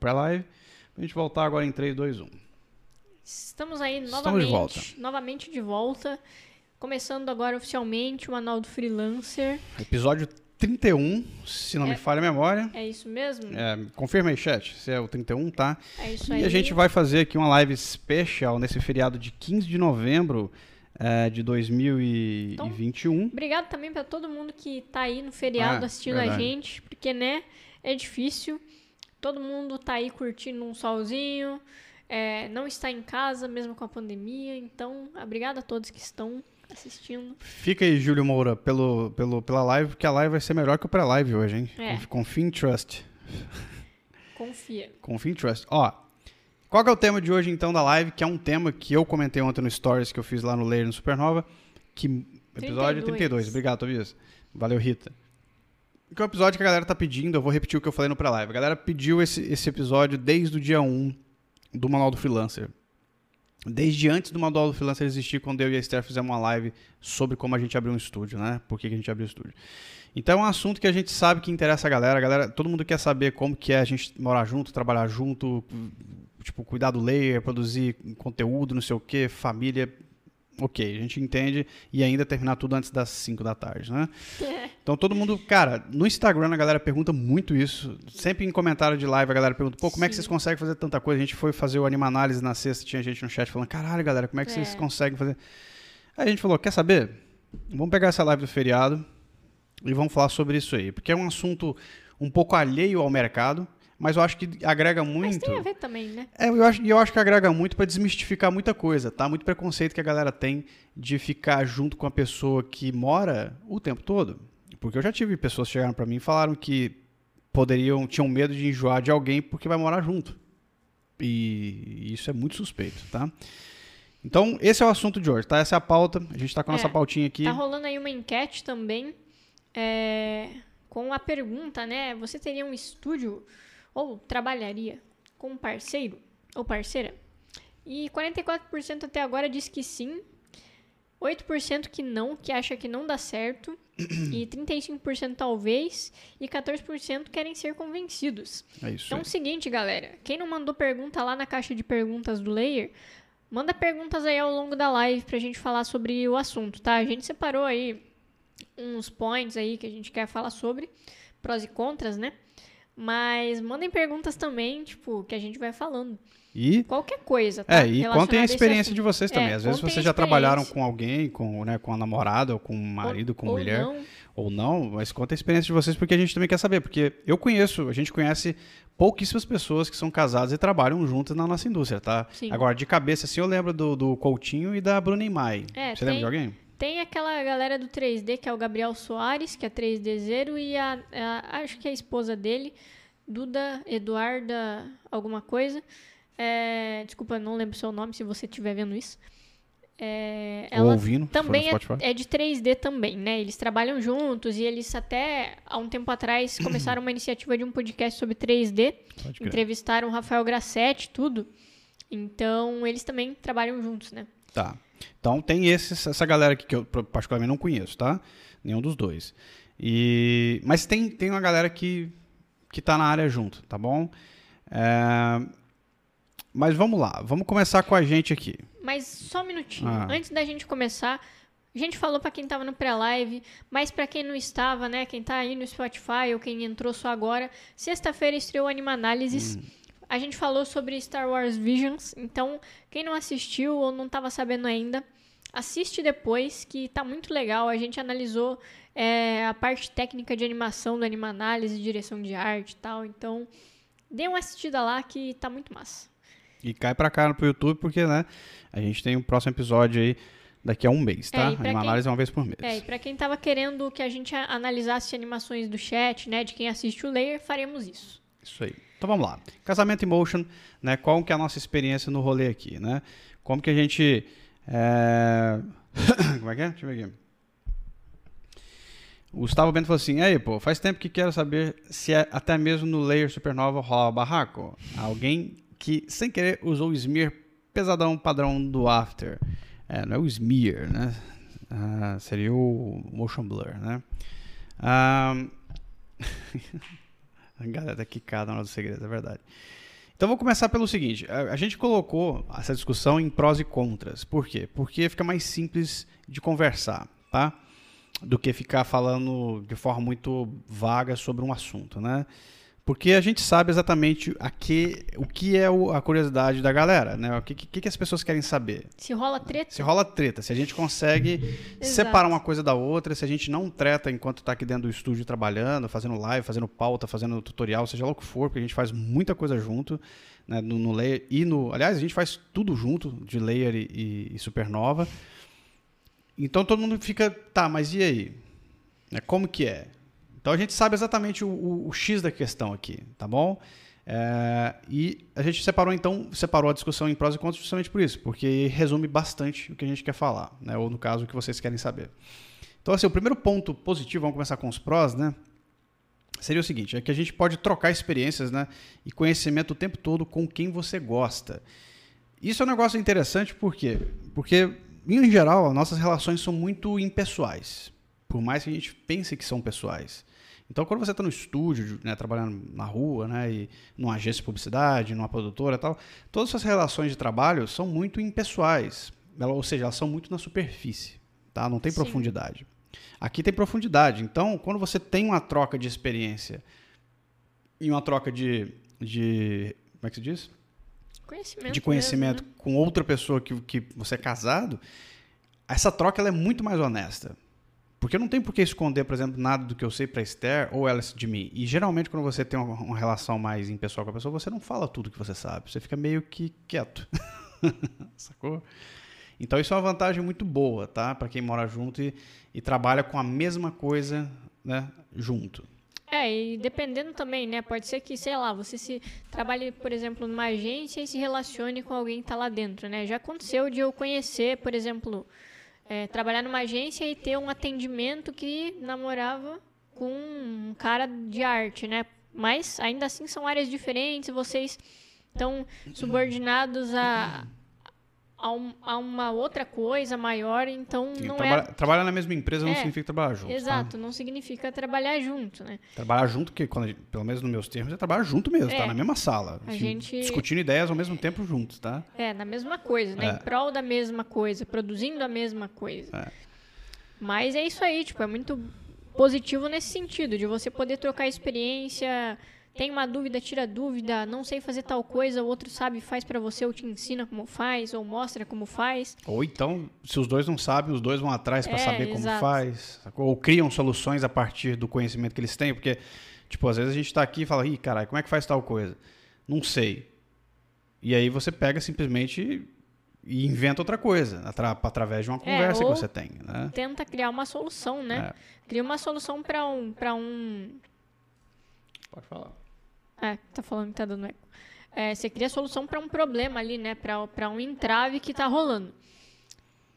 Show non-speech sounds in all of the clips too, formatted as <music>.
pré-live. A gente voltar agora em 3, 2, 1. Estamos aí Estamos novamente, de volta. novamente de volta. Começando agora oficialmente o Anal do Freelancer. Episódio 31, se não me É. falha a memória. É isso mesmo? É, confirma aí, chat, se é o 31, tá? É isso E aí. a gente vai fazer aqui uma live special nesse feriado de 15 de novembro é, de 2021. Obrigado também pra todo mundo que tá aí no feriado Ah, assistindo a verdade. gente, porque, né, é difícil. Todo mundo tá aí curtindo um solzinho, é, não está em casa mesmo com a pandemia. Então, obrigado a todos que estão assistindo. Fica aí, Júlio Moura, pelo, pelo, pela live, porque a live vai ser melhor que o pré-live hoje, hein? É. Conf- Confia em Trust. Confia. Confia em Trust. Ó, qual é o tema de hoje, então, da live? Que é um tema que eu comentei ontem no Stories que eu fiz lá no Layer no Supernova. Que, episódio 32. 32. Obrigado, Tobias. Valeu, Rita. Que é o episódio que a galera tá pedindo, eu vou repetir o que eu falei no pré-live. A galera pediu esse, esse episódio desde o dia 1 do Manual do Freelancer. Desde antes do Manual do Freelancer existir, quando eu e a Esther fizemos uma live sobre como a gente abriu um estúdio, né? Por que, que a gente abriu o estúdio. Então é um assunto que a gente sabe que interessa a galera. A galera, todo mundo quer saber como que é a gente morar junto, trabalhar junto, tipo, cuidar do layer, produzir conteúdo, não sei o que, família. Ok, a gente entende e ainda terminar tudo antes das 5 da tarde, né? Então todo mundo, cara, no Instagram a galera pergunta muito isso. Sempre em comentário de live a galera pergunta, pô, como é que Sim. vocês conseguem fazer tanta coisa? A gente foi fazer o Anima Análise na sexta, tinha gente no chat falando, caralho, galera, como é que vocês É. conseguem fazer? Aí a gente falou, quer saber? Vamos pegar essa live do feriado e vamos falar sobre isso aí. Porque é um assunto um pouco alheio ao mercado, mas eu acho que agrega Mas muito. tem a ver também, né? É, eu acho, e eu acho que agrega muito pra desmistificar muita coisa, tá? Muito preconceito que a galera tem de ficar junto com a pessoa que mora o tempo todo. Porque eu já tive pessoas que chegaram pra mim e falaram que poderiam, tinham medo de enjoar de alguém porque vai morar junto. E isso é muito suspeito, tá? Então, esse é o assunto de hoje, tá? Essa é a pauta. A gente tá com a É, nossa pautinha aqui. Tá rolando aí uma enquete também é, com a pergunta, né? Você teria um estúdio ou trabalharia com um parceiro ou parceira? E 44% até agora diz que sim, 8% que não, que acha que não dá certo, <coughs> e 35% talvez, e 14% querem ser convencidos. É isso. Então, é o seguinte, galera. Quem não mandou pergunta lá na caixa de perguntas do Layer, manda perguntas aí ao longo da live pra gente falar sobre o assunto, tá? A gente separou aí uns points aí que a gente quer falar sobre, prós e contras, né? Mas mandem perguntas também, tipo, que a gente vai falando. E Qualquer coisa, tá? É, e contem a experiência de vocês também. É, Às vezes contem vocês já trabalharam com alguém, com, né, com a namorada, ou com um marido, com Ou mulher, não. ou não, mas conta a experiência de vocês porque a gente também quer saber. Porque eu conheço, a gente conhece pouquíssimas pessoas que são casadas e trabalham juntas na nossa indústria, tá? Sim. Agora, de cabeça, assim, eu lembro do, do Coutinho e da Bruna Imai. É, Você lembra tem- de alguém? Tem aquela galera do 3D, que é o Gabriel Soares, que é 3D Zero, e a, a- acho que é a esposa dele, Duda Eduarda alguma coisa. É, desculpa, não lembro o seu nome, se você estiver vendo isso. É, ela ouvindo, também é, é de 3D também, né? Eles trabalham juntos e eles até, há um tempo atrás, <clears throat> começaram uma iniciativa de um podcast sobre 3D. Pode crer. Entrevistaram o Rafael Grassetti, tudo. Então, eles também trabalham juntos, né? Tá. Então tem esses, essa galera aqui que eu particularmente não conheço, tá? Nenhum dos dois. E, mas tem, tem uma galera que, que tá na área junto, tá bom? É, mas vamos lá, vamos começar com a gente aqui. Mas só um minutinho. Ah. Antes da gente começar, a gente falou pra quem tava no pré-live, mas pra quem não estava, né? Quem tá aí no Spotify ou quem entrou só agora, sexta-feira estreou Anima Análises. Hum. A gente falou sobre Star Wars Visions, então quem não assistiu ou não tava sabendo ainda, assiste depois, que tá muito legal. A gente analisou é, a parte técnica de animação do Anima Análise, direção de arte e tal. Então, dê uma assistida lá que tá muito massa. E cai pra cá pro YouTube, porque, né, a gente tem o próximo episódio aí daqui a um mês, tá? É, e pra Anima quem- análise uma vez por mês. É, e pra quem tava querendo que a gente analisasse animações do chat, né, de quem assiste o Layer, faremos isso. Isso aí. Então vamos lá. Casamento Emotion, né? Qual que é a nossa experiência no rolê aqui, né? Como que a gente. é, <coughs> Como é que é? Deixa eu ver aqui. O Gustavo Bento falou assim: aí, pô, faz tempo que quero saber se é até mesmo no Layer Supernova rola barraco. Alguém que, sem querer, usou o smear pesadão padrão do After. É, não é o smear, né? Ah, seria o motion blur, né? Ah, <laughs> a galera tá quicada na hora do segredo, é verdade. Então vou começar pelo seguinte: a, a gente colocou essa discussão em prós e contras. Por quê? Porque fica mais simples de conversar, tá? Do que ficar falando de forma muito vaga sobre um assunto, né? Porque a gente sabe exatamente a que, o que é o- a curiosidade da galera, né? O que, que, que as pessoas querem saber. Se rola treta, Se rola treta, se a gente consegue separar uma coisa da outra, se a gente não treta enquanto está aqui dentro do estúdio trabalhando, fazendo live, fazendo pauta, fazendo tutorial, seja lá o que for, porque a gente faz muita coisa junto, né, no, no layer e no. Aliás, a gente faz tudo junto, de layer e, e- e supernova. Então todo mundo fica, tá, mas e aí? Né, como que é? Então a gente sabe exatamente o, o- o X da questão aqui, tá bom? É, e a gente separou então, separou a discussão em prós e contras justamente por isso, porque resume bastante o que a gente quer falar, né? Ou no caso o que vocês querem saber. Então assim, o primeiro ponto positivo, vamos começar com os prós, né? Seria o seguinte, é que a gente pode trocar experiências, né, e conhecimento o tempo todo com quem você gosta. Isso é um negócio interessante por quê? Porque em geral, nossas relações são muito impessoais, por mais que a gente pense que são pessoais. Então, quando você está no estúdio, né, trabalhando na rua, né, e numa agência de publicidade, numa produtora e tal, todas as suas relações de trabalho são muito impessoais. Ela- ou seja, elas são muito na superfície, tá? Não tem Sim. profundidade. Aqui tem profundidade. Então, quando você tem uma troca de experiência e uma troca de, de como é que se diz? conhecimento. de conhecimento mesmo, né? com outra pessoa que, que você é casado, essa troca ela é muito mais honesta. Porque não tenho por que esconder, por exemplo, nada do que eu sei para Esther ou ela de mim. E geralmente, quando você tem uma, uma relação mais impessoal com a pessoa, você não fala tudo que você sabe. Você fica meio que quieto. <laughs> Sacou? Então, isso é uma vantagem muito boa, tá? Para quem mora junto e, e trabalha com a mesma coisa né, junto. É, e dependendo também, né? Pode ser que, sei lá, você se trabalhe, por exemplo, numa agência e se relacione com alguém que tá lá dentro, né? Já aconteceu de eu conhecer, por exemplo, é, trabalhar numa agência e ter um atendimento que namorava com um cara de arte, né? Mas ainda assim são áreas diferentes, vocês estão subordinados a, a, um- a uma outra coisa maior, então Sim, não é. Trabalhar na mesma empresa não É, significa trabalhar junto. tá? Exato, não significa trabalhar junto, né? Trabalhar junto, que quando pelo menos nos meus termos, é trabalhar junto mesmo, É. tá? Na mesma sala. A assim, gente- Discutindo ideias ao mesmo tempo juntos, tá? É, na mesma coisa, né? É. Em prol da mesma coisa, produzindo a mesma coisa. É. Mas é isso aí, tipo, é muito positivo nesse sentido, de você poder trocar experiência, tem uma dúvida, tira dúvida, não sei fazer tal coisa, o outro sabe, faz pra você, ou te ensina como faz, ou mostra como faz. Ou então, se os dois não sabem, os dois vão atrás para É, saber como exato. faz. Ou criam soluções a partir do conhecimento que eles têm, porque, tipo, às vezes a gente tá aqui e fala, ih, caralho, como é que faz tal coisa? Não sei. E aí você pega simplesmente e inventa outra coisa, atra- através de uma conversa É, ou- que você tem, né? Tenta criar uma solução, né? Cria uma solução pra um, pra um Pode falar. É, tá falando que tá dando eco. É, você cria solução para um problema ali, né? Para um entrave que tá rolando.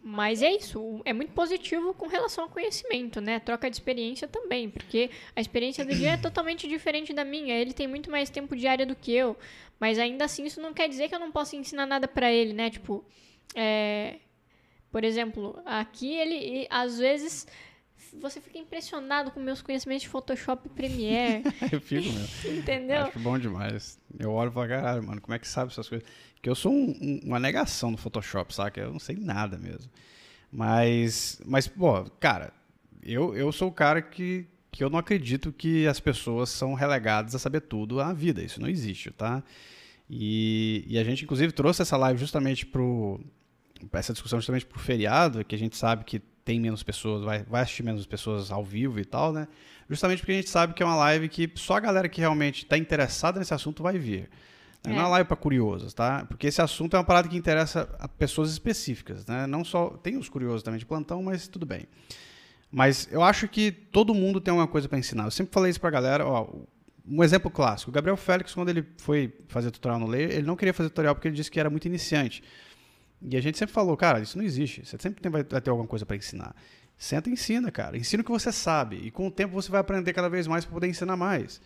Mas é isso, é muito positivo com relação ao conhecimento, né? Troca de experiência também, porque a experiência do dia é totalmente diferente da minha. Ele tem muito mais tempo de área do que eu, mas ainda assim isso não quer dizer que eu não possa ensinar nada para ele, né? Tipo, é, por exemplo, aqui ele às vezes você fica impressionado com meus conhecimentos de Photoshop e Premiere, <laughs> Eu fico mesmo. entendeu? Acho bom demais. Eu olho e falo, caralho, mano, como é que sabe essas coisas? Porque eu sou um- um- uma negação do Photoshop, saca? Eu não sei nada mesmo. Mas, mas pô, cara, eu, eu sou o cara que, que eu não acredito que as pessoas são relegadas a saber tudo na vida. Isso não existe, tá? E, e a gente, inclusive, trouxe essa live justamente pro. Essa discussão justamente pro feriado, que a gente sabe que tem menos pessoas, vai, vai assistir menos pessoas ao vivo e tal, né? Justamente porque a gente sabe que é uma live que só a galera que realmente está interessada nesse assunto vai vir. Não é É. uma live para curiosos, tá? Porque esse assunto é uma parada que interessa a pessoas específicas, né? Não só. Tem os curiosos também de plantão, mas tudo bem. Mas eu acho que todo mundo tem alguma coisa para ensinar. Eu sempre falei isso pra galera, ó. Um exemplo clássico. O Gabriel Félix, quando ele foi fazer tutorial no Layer, ele não queria fazer tutorial porque ele disse que era muito iniciante. E a gente sempre falou, cara, isso não existe. Você sempre tem, vai, ter alguma coisa para ensinar. Senta e ensina, cara. Ensina o que você sabe. E com o tempo você vai aprender cada vez mais para poder ensinar mais.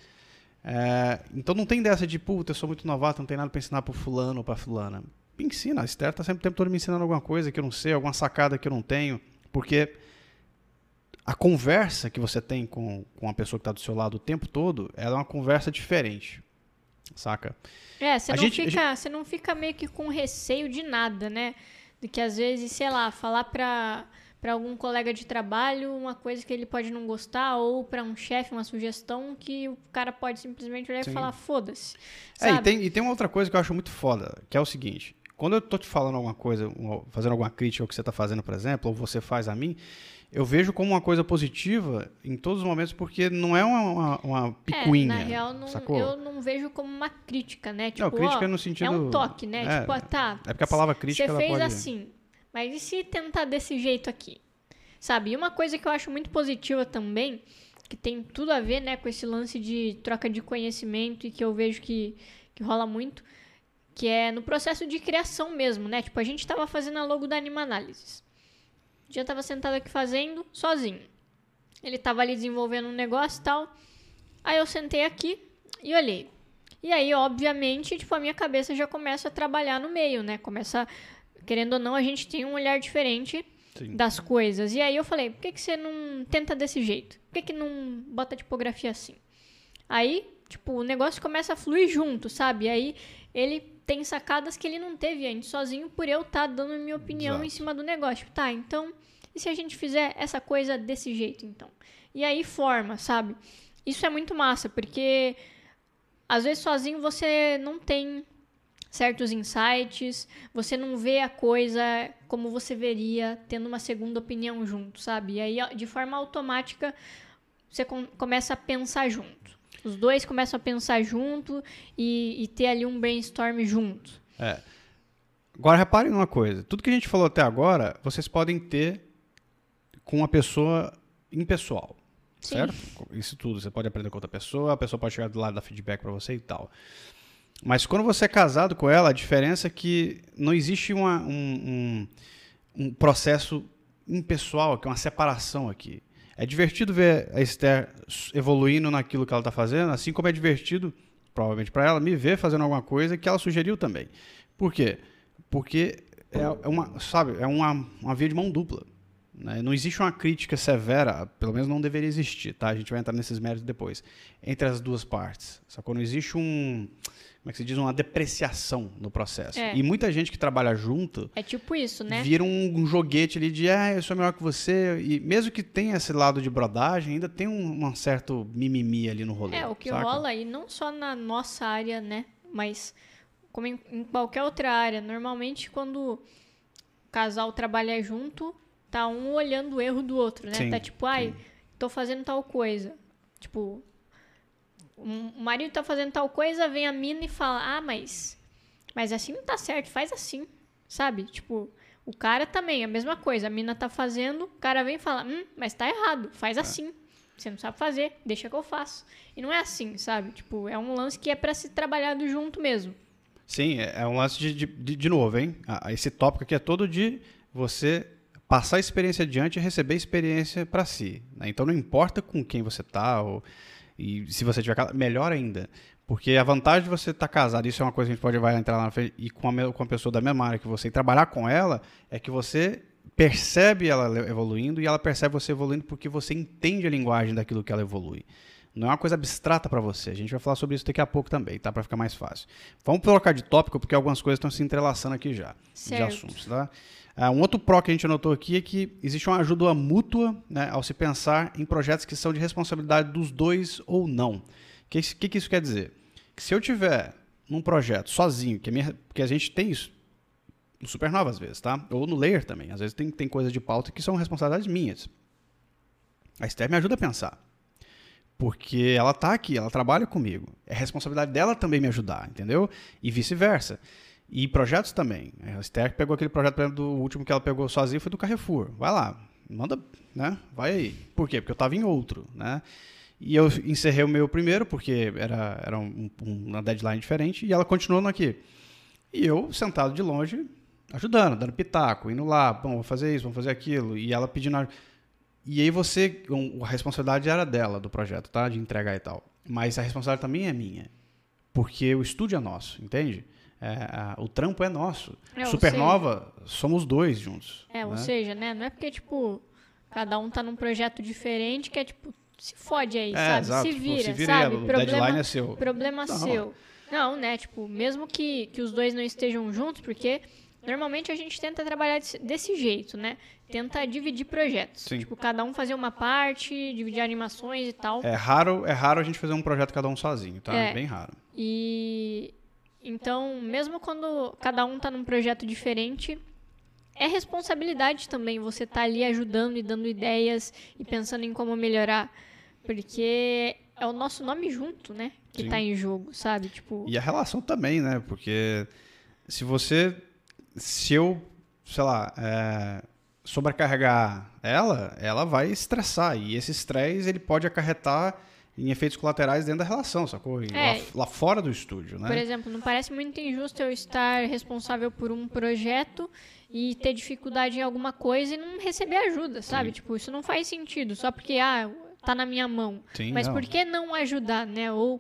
É, então não tem dessa de, puta, eu sou muito novato, não tem nada para ensinar pro fulano ou pra fulana. Me ensina. A Esther tá sempre o tempo todo me ensinando alguma coisa que eu não sei, alguma sacada que eu não tenho. Porque a conversa que você tem com, com a pessoa que está do seu lado o tempo todo, ela é uma conversa diferente. Saca? É, você não, gente- fica, você não fica meio que com receio de nada, né? De que às vezes, sei lá, falar pra, pra algum colega de trabalho uma coisa que ele pode não gostar, ou pra um chefe uma sugestão que o cara pode simplesmente olhar Sim. e falar, foda-se. É, e tem, e tem uma outra coisa que eu acho muito foda, que é o seguinte. Quando eu tô te falando alguma coisa, fazendo alguma crítica ao que você tá fazendo, por exemplo, ou você faz a mim, eu vejo como uma coisa positiva em todos os momentos, porque não é uma, uma, uma picuinha, É, na real, não, sacou? eu não vejo como uma crítica, né? Tipo, não, crítica ó, no sentido... é um toque, né? É, tipo, ah, tá. é porque a palavra crítica, Você fez pode... assim, mas e se tentar desse jeito aqui? Sabe? E uma coisa que eu acho muito positiva também, que tem tudo a ver, né, com esse lance de troca de conhecimento e que eu vejo que, que rola muito, que é no processo de criação mesmo, né? Tipo, a gente tava fazendo a logo da Anima Análises. Já tava sentado aqui fazendo, sozinho. Ele tava ali desenvolvendo um negócio e tal. Aí eu sentei aqui e olhei. E aí, obviamente, tipo, a minha cabeça já começa a trabalhar no meio, né? Começa, querendo ou não, a gente tem um olhar diferente Sim. das coisas. E aí eu falei, por que, que você não tenta desse jeito? Por que, que não bota tipografia assim? Aí, tipo, o negócio começa a fluir junto, sabe? Aí ele tem sacadas que ele não teve antes, sozinho, por eu estar dando minha opinião Exato. em cima do negócio. Tipo, Tá, então, e se a gente fizer essa coisa desse jeito, então? E aí forma, sabe? Isso é muito massa, porque às vezes sozinho você não tem certos insights, você não vê a coisa como você veria tendo uma segunda opinião junto, sabe? E aí, de forma automática, você com- começa a pensar junto. Os dois começam a pensar junto e, e ter ali um brainstorm junto. É. Agora, reparem numa coisa. Tudo que a gente falou até agora, vocês podem ter com uma pessoa impessoal. Sim. Certo? Isso tudo. Você pode aprender com outra pessoa, a pessoa pode chegar do lado dar feedback pra você e tal. Mas quando você é casado com ela, a diferença é que não existe uma- um, um, um processo impessoal aqui, uma separação aqui. É divertido ver a Esther evoluindo naquilo que ela está fazendo, assim como é divertido, provavelmente para ela, me ver fazendo alguma coisa que ela sugeriu também. Por quê? Porque é é uma, sabe, é uma, uma via de mão dupla. né? Não existe uma crítica severa, pelo menos não deveria existir, tá? A gente vai entrar nesses méritos depois. Entre as duas partes, sacou? Não existe um, como é que se diz, uma depreciação no processo. É. E muita gente que trabalha junto É tipo isso, né? vira um, um joguete ali de, ah, eu sou melhor que você. E mesmo que tenha esse lado de brodagem, ainda tem um, um certo mimimi ali no rolê. É, o que saca? rola aí, não só na nossa área, né? Mas como em, em qualquer outra área. Normalmente, quando o casal trabalha junto, tá um olhando o erro do outro, né? Sim, tá tipo, ai, sim. tô fazendo tal coisa. Tipo, o marido tá fazendo tal coisa, vem a mina e fala, ah, mas, mas assim não tá certo, faz assim, sabe? Tipo, o cara também, a mesma coisa, a mina tá fazendo, o cara vem e fala, hum, mas tá errado, É. faz assim. Você não sabe fazer, deixa que eu faço. E não é assim, sabe? Tipo, é um lance que é pra se trabalhado junto mesmo. Sim, é, é um lance de, de, de, novo, hein? Ah, Esse tópico aqui é todo de você passar a experiência adiante e receber experiência para si. né? Então não importa com quem você tá, ou, e se você tiver casado, melhor ainda. Porque a vantagem de você estar casado, isso é uma coisa que a gente pode vai entrar lá na frente, e com a, com a pessoa da mesma área que você, e trabalhar com ela, é que você percebe ela evoluindo e ela percebe você evoluindo porque você entende a linguagem daquilo que ela evolui. Não é uma coisa abstrata para você. A gente vai falar sobre isso daqui a pouco também, tá? Para ficar mais fácil. Vamos trocar de tópico porque algumas coisas estão se entrelaçando aqui já, de Certo. assuntos, tá? Ah, um outro pró que a gente anotou aqui é que existe uma ajuda mútua né, ao se pensar em projetos que são de responsabilidade dos dois ou não. O que, que, que isso quer dizer? Que se eu tiver num projeto sozinho, que a, minha, que a gente tem isso no Supernova às vezes, tá? Ou no Layer também. Às vezes tem, tem coisas de pauta que são responsabilidades minhas. A Esther me ajuda a pensar. Porque ela tá aqui, ela trabalha comigo. É responsabilidade dela também me ajudar, entendeu? E vice-versa. E projetos também. A Esther pegou aquele projeto, por exemplo, do último que ela pegou sozinha foi do Carrefour. Vai lá, manda, né? Vai aí. Por quê? Porque eu estava em outro, né? E eu encerrei o meu primeiro, porque era, era um, um- uma deadline diferente, e ela continuou no aqui. E eu, sentado de longe, ajudando, dando pitaco, indo lá, bom, vou fazer isso, vamos fazer aquilo. E ela pedindo. E aí você. A responsabilidade era dela, do projeto, tá? De entregar e tal. Mas a responsabilidade também é minha. Porque o estúdio é nosso, entende? É, o trampo é nosso. É, ou Supernova, somos dois juntos. É, ou né? seja, né? Não é porque, tipo, cada um tá num projeto diferente que é, tipo, se fode aí, É, sabe? exato. Se Tipo, vira, se vira sabe? o Problema, deadline é seu. problema Não, seu. Não, né? Tipo, mesmo que, que os dois não estejam juntos, porque normalmente a gente tenta trabalhar desse, desse jeito, né? Tenta dividir projetos. Sim. Tipo, cada um fazer uma parte, dividir animações e tal. É raro, é raro a gente fazer um projeto cada um sozinho, tá? É. Bem raro. E então, mesmo quando cada um tá num projeto diferente, é responsabilidade também você tá ali ajudando e dando ideias e pensando em como melhorar, porque é o nosso nome junto, né, que Sim. tá em jogo, sabe? Tipo, E a relação também, né? Porque se você. Se eu, sei lá, é, sobrecarregar ela, ela vai estressar. E esse estresse ele pode acarretar em efeitos colaterais dentro da relação, sacou? É. lá, lá fora do estúdio, né? Por exemplo, não parece muito injusto eu estar responsável por um projeto e ter dificuldade em alguma coisa e não receber ajuda, sabe? Sim. Tipo, isso não faz sentido, só porque, ah, tá na minha mão. Sim, Mas não. por que não ajudar, né? Ou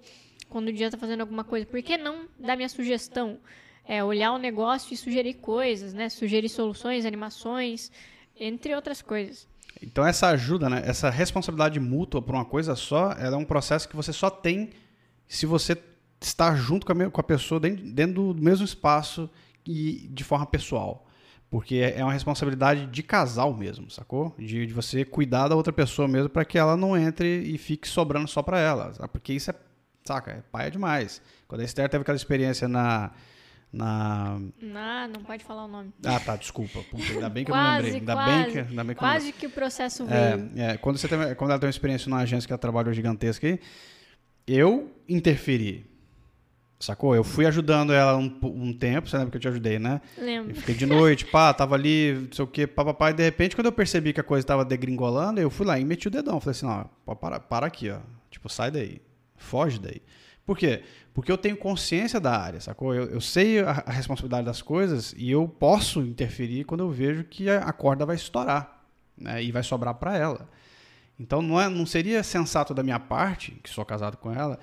quando o dia tá fazendo alguma coisa, por que não dar minha sugestão? É, olhar o negócio e sugerir coisas, né? Sugerir soluções, animações, entre outras coisas. Então essa ajuda, né? Essa responsabilidade mútua por uma coisa só, ela é um processo que você só tem se você está junto com a, com a pessoa dentro, dentro do mesmo espaço e de forma pessoal. Porque é uma responsabilidade de casal mesmo, sacou? De, de você cuidar da outra pessoa mesmo para que ela não entre e fique sobrando só para ela. Porque isso é, saca, é paia demais. Quando a Esther teve aquela experiência na. Na Ah, não pode falar o nome. ah, tá, desculpa. Puta, ainda bem que eu não Quase, lembrei. Ainda quase, bem que, ainda bem que eu Quase que o processo veio. é, é, quando, você tem, quando ela tem uma experiência numa agência que ela trabalhou gigantesca aí, eu interferi. Sacou? Eu fui ajudando ela um, um tempo, você lembra que eu te ajudei, né? Eu Lembro. fiquei de noite, pá, tava ali, não sei o quê, pá, pá, pá, e de repente, quando eu percebi que a coisa tava degringolando, eu fui lá e meti o dedão. Falei assim, não, para, para aqui, ó. Tipo, sai daí. Foge daí. Por quê? Porque eu tenho consciência da área, sacou? Eu, eu sei a, a responsabilidade das coisas e eu posso interferir quando eu vejo que a, a corda vai estourar, né? E vai sobrar para ela. Então não, é, não seria sensato da minha parte, que sou casado com ela,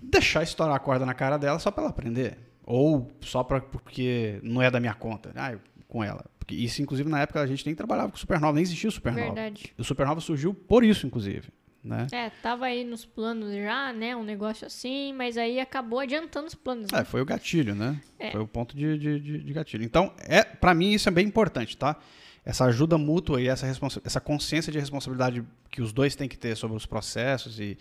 deixar estourar a corda na cara dela só para ela aprender. Ou só pra, porque não é da minha conta. Ah, eu- com ela. Porque isso, inclusive, na época a gente nem trabalhava com Supernova, nem existia o Supernova. Verdade. O Supernova surgiu por isso, inclusive. Né? É, tava aí nos planos já, né? Um negócio assim, mas aí acabou adiantando os planos. né? É, foi o gatilho, né? É. Foi o ponto de, de, de- de gatilho. Então, é, para mim, isso é bem importante, tá? Essa ajuda mútua e essa, essa consciência de responsabilidade que os dois têm que ter sobre os processos e,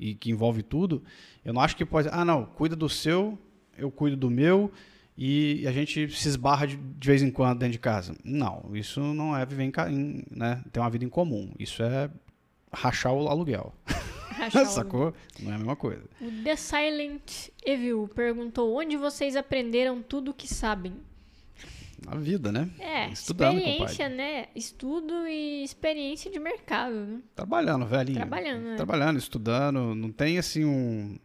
e que envolve tudo, eu não acho que pode. Ah, não, cuida do seu, eu cuido do meu e a gente se esbarra de, de vez em quando dentro de casa. Não, isso não é viver em, em né, ter uma vida em comum. Isso é rachar o aluguel. Rachar Sacou? Não é a mesma coisa. O The Silent Evil perguntou onde vocês aprenderam tudo o que sabem. Na vida, né? É, Estudando, experiência, né? Estudo e experiência de mercado, né? Trabalhando, velhinho. Trabalhando, né? Trabalhando, estudando. Não tem assim um.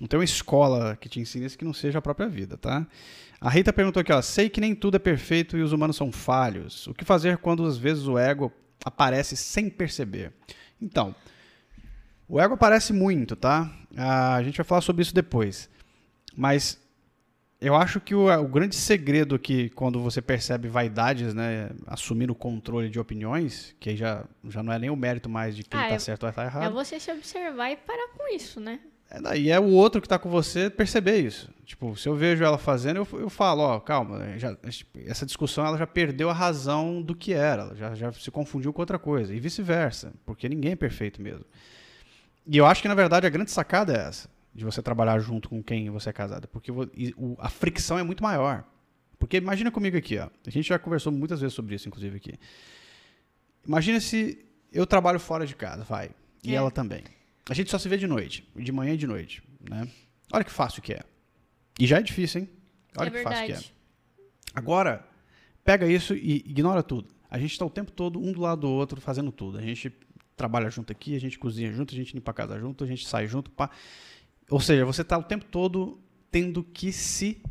Não tem uma escola que te ensine isso que não seja a própria vida, tá? A Rita perguntou aqui, ó. Sei que nem tudo é perfeito e os humanos são falhos. O que fazer quando às vezes o ego aparece sem perceber? Então, o ego aparece muito, tá? Ah, a gente vai falar sobre isso depois. Mas eu acho que o, o grande segredo aqui, quando você percebe vaidades, né? Assumindo o controle de opiniões, que aí já, já não é nem o mérito mais de quem Ah, tá é- certo ou tá errado. É você se observar e parar com isso, né? É, daí é o outro que tá com você perceber isso. Tipo, se eu vejo ela fazendo, eu, eu falo, ó, calma, já- essa discussão ela já perdeu a razão do que era, ela já, já se confundiu com outra coisa, e vice-versa, porque ninguém é perfeito mesmo. E eu acho que, na verdade, a grande sacada é essa, de você trabalhar junto com quem você é casado, porque e a fricção é muito maior. Porque imagina comigo aqui, ó, a gente já conversou muitas vezes sobre isso, inclusive aqui. Imagina se eu trabalho fora de casa, vai, e É. ela também. A gente só se vê de noite, de manhã e de noite, né? Olha que fácil que é. E já é difícil, hein? Olha é que fácil que é. verdade. Agora, pega isso e ignora tudo. A gente está o tempo todo um do lado do outro fazendo tudo. A gente trabalha junto aqui, a gente cozinha junto, a gente limpa a casa junto, a gente sai junto. Pá. Ou seja, você está o tempo todo tendo que se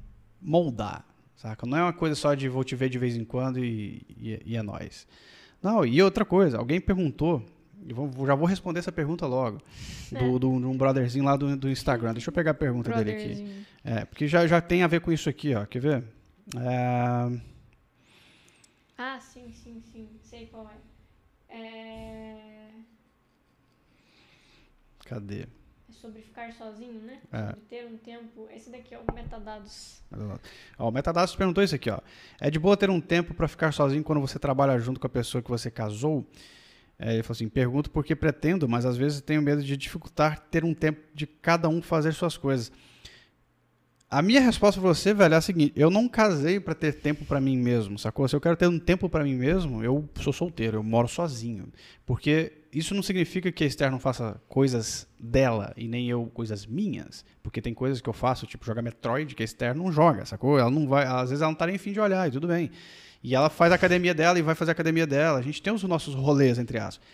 moldar, saca? Não é uma coisa só de vou te ver de vez em quando e, e, e é nóis. Não, e outra coisa, alguém perguntou, e já vou responder essa pergunta logo, do, do, de um brotherzinho lá do, do Instagram. Deixa eu pegar a pergunta dele aqui. É, porque já, já tem a ver com isso aqui, ó. Quer ver? É, Ah, sim, sim, sim. Sei qual é. É... cadê? É sobre ficar sozinho, né? É. Sobre ter um tempo. Esse daqui é o metadados. Ó, o Metadados perguntou isso aqui, ó. É de boa ter um tempo para ficar sozinho quando você trabalha junto com a pessoa que você casou? É, ele falou assim: pergunto porque pretendo, mas às vezes tenho medo de dificultar ter um tempo de cada um fazer suas coisas. A minha resposta pra você, velho, é a seguinte: eu não casei para ter tempo para mim mesmo, sacou? Se eu quero ter um tempo para mim mesmo, eu sou solteiro, eu moro sozinho. Porque isso não significa que a Esther não faça coisas dela e nem eu coisas minhas. Porque tem coisas que eu faço, tipo jogar Metroid, que a Esther não joga, sacou? Ela não vai, às vezes ela não tá nem fim de olhar e tudo bem. E ela faz a academia dela e vai fazer a academia dela. A gente tem os nossos rolês, entre aspas.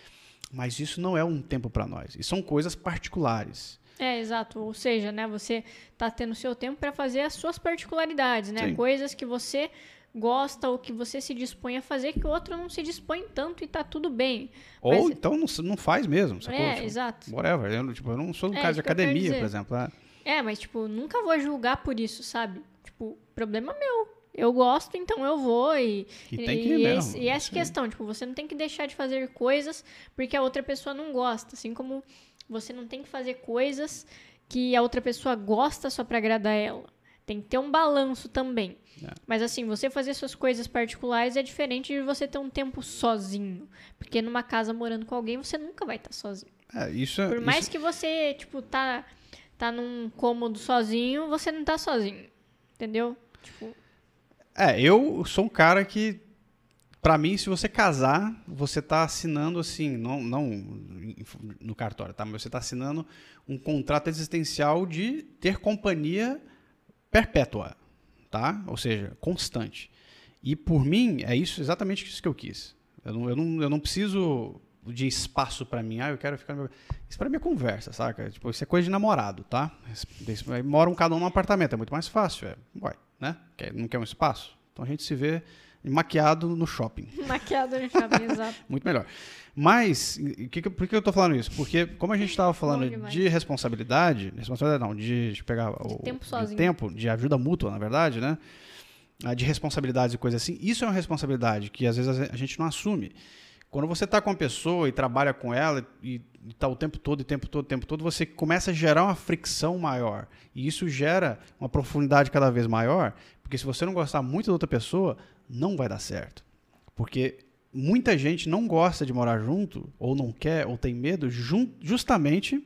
Mas isso não é um tempo para nós. E são coisas particulares. É, exato. Ou seja, né, você tá tendo seu tempo para fazer as suas particularidades, né? Sim. Coisas que você gosta ou que você se dispõe a fazer que o outro não se dispõe tanto e tá tudo bem. Ou Mas- então não, não faz mesmo, sacou? É, Tipo, exato. Whatever. Eu, não- tipo, eu não sou um É, caso de quero academia, por exemplo. né? É, mas tipo, nunca vou julgar por isso, sabe? Tipo, problema meu. Eu gosto, então eu vou e E tem que ir e mesmo, e essa isso aí. questão, tipo, você não tem que deixar de fazer coisas porque a outra pessoa não gosta, assim como você não tem que fazer coisas que a outra pessoa gosta só pra agradar ela. Tem que ter um balanço também. É. Mas assim, você fazer suas coisas particulares é diferente de você ter um tempo sozinho. Porque numa casa morando com alguém, você nunca vai estar sozinho. É, isso é. Por mais isso- que você, tipo, tá, tá num cômodo sozinho, você não tá sozinho. Entendeu? Tipo, É, eu sou um cara que, pra mim, se você casar, você tá assinando assim, não, não no cartório, tá? Mas você tá assinando um contrato existencial de ter companhia perpétua, tá? Ou seja, constante. E por mim, é isso exatamente isso que eu quis. Eu não, eu não, eu não preciso de espaço pra mim. Ah, eu quero ficar. no Isso pra mim é conversa, saca? Tipo, isso é coisa de namorado, tá? Isso- aí Moram cada um num apartamento, é muito mais fácil, é. Ué, né? Quer- Não quer um espaço? Então a gente se vê maquiado no shopping. <laughs> maquiado no shopping, <laughs> exato. Muito melhor. Mas, que que- por que eu tô falando isso? Porque, como a gente estava falando de responsabilidade, responsabilidade não, de, de pegar o tempo de sozinho. tempo, de ajuda mútua, na verdade, né? Ah, De responsabilidades e coisas assim, isso é uma responsabilidade que às vezes a gente não assume. Quando você está com uma pessoa e trabalha com ela e está o tempo todo, o tempo todo, o tempo todo, você começa a gerar uma fricção maior. E isso gera uma profundidade cada vez maior, porque se você não gostar muito da outra pessoa, não vai dar certo. Porque muita gente não gosta de morar junto, ou não quer, ou tem medo, justamente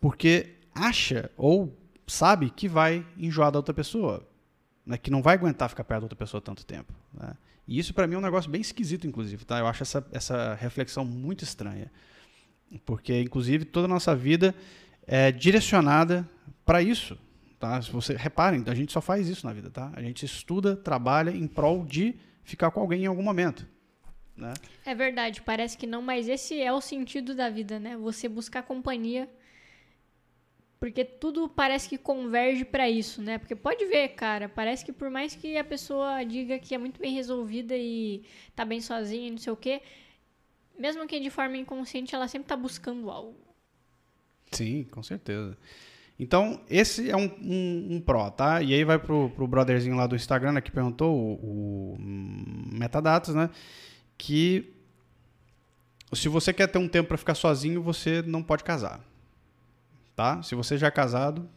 porque acha ou sabe que vai enjoar da outra pessoa. Né? Que não vai aguentar ficar perto da outra pessoa tanto tempo. Né? E isso para mim é um negócio bem esquisito, inclusive. Tá? Eu acho essa, essa reflexão muito estranha. Porque, inclusive, toda a nossa vida é direcionada para isso. Tá? Se você reparem, a gente só faz isso na vida, tá? A gente estuda, trabalha em prol de ficar com alguém em algum momento. Né? É verdade, parece que não, mas esse é o sentido da vida, né? Você buscar companhia. Porque tudo parece que converge pra isso, né? Porque pode ver, cara, parece que por mais que a pessoa diga que é muito bem resolvida e tá bem sozinha não sei o quê, mesmo que de forma inconsciente, ela sempre tá buscando algo. Sim, com certeza. Então, esse é um, um, um pró, tá? E aí vai pro, pro brotherzinho lá do Instagram, né, que perguntou, o, o hum, Metadatos, né? Que se você quer ter um tempo para ficar sozinho, você não pode casar. Tá? Se você já é casado,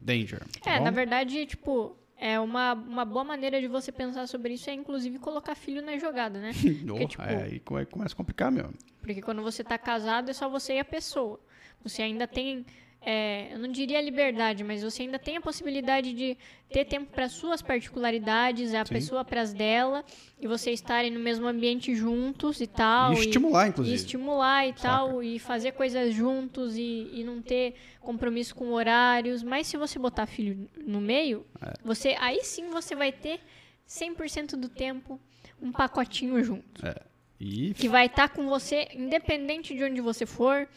danger. tá É, bom? na verdade, tipo, é uma, uma boa maneira de você pensar sobre isso é inclusive colocar filho na jogada, né? <laughs> Oh, tipo- é, aí come- começa a complicar mesmo. Porque quando você tá casado é só você e a pessoa. Você ainda tem, é, eu não diria liberdade, mas você ainda tem a possibilidade de ter tempo para suas particularidades, a Sim. pessoa para as dela, e vocês estarem no mesmo ambiente juntos e tal. e estimular, inclusive. E estimular e Saca. tal, e fazer coisas juntos e, e não ter compromisso com horários. Mas se você botar filho no meio, É. você aí sim você vai ter 100% do tempo um pacotinho junto E que vai estar com você independente de onde você for,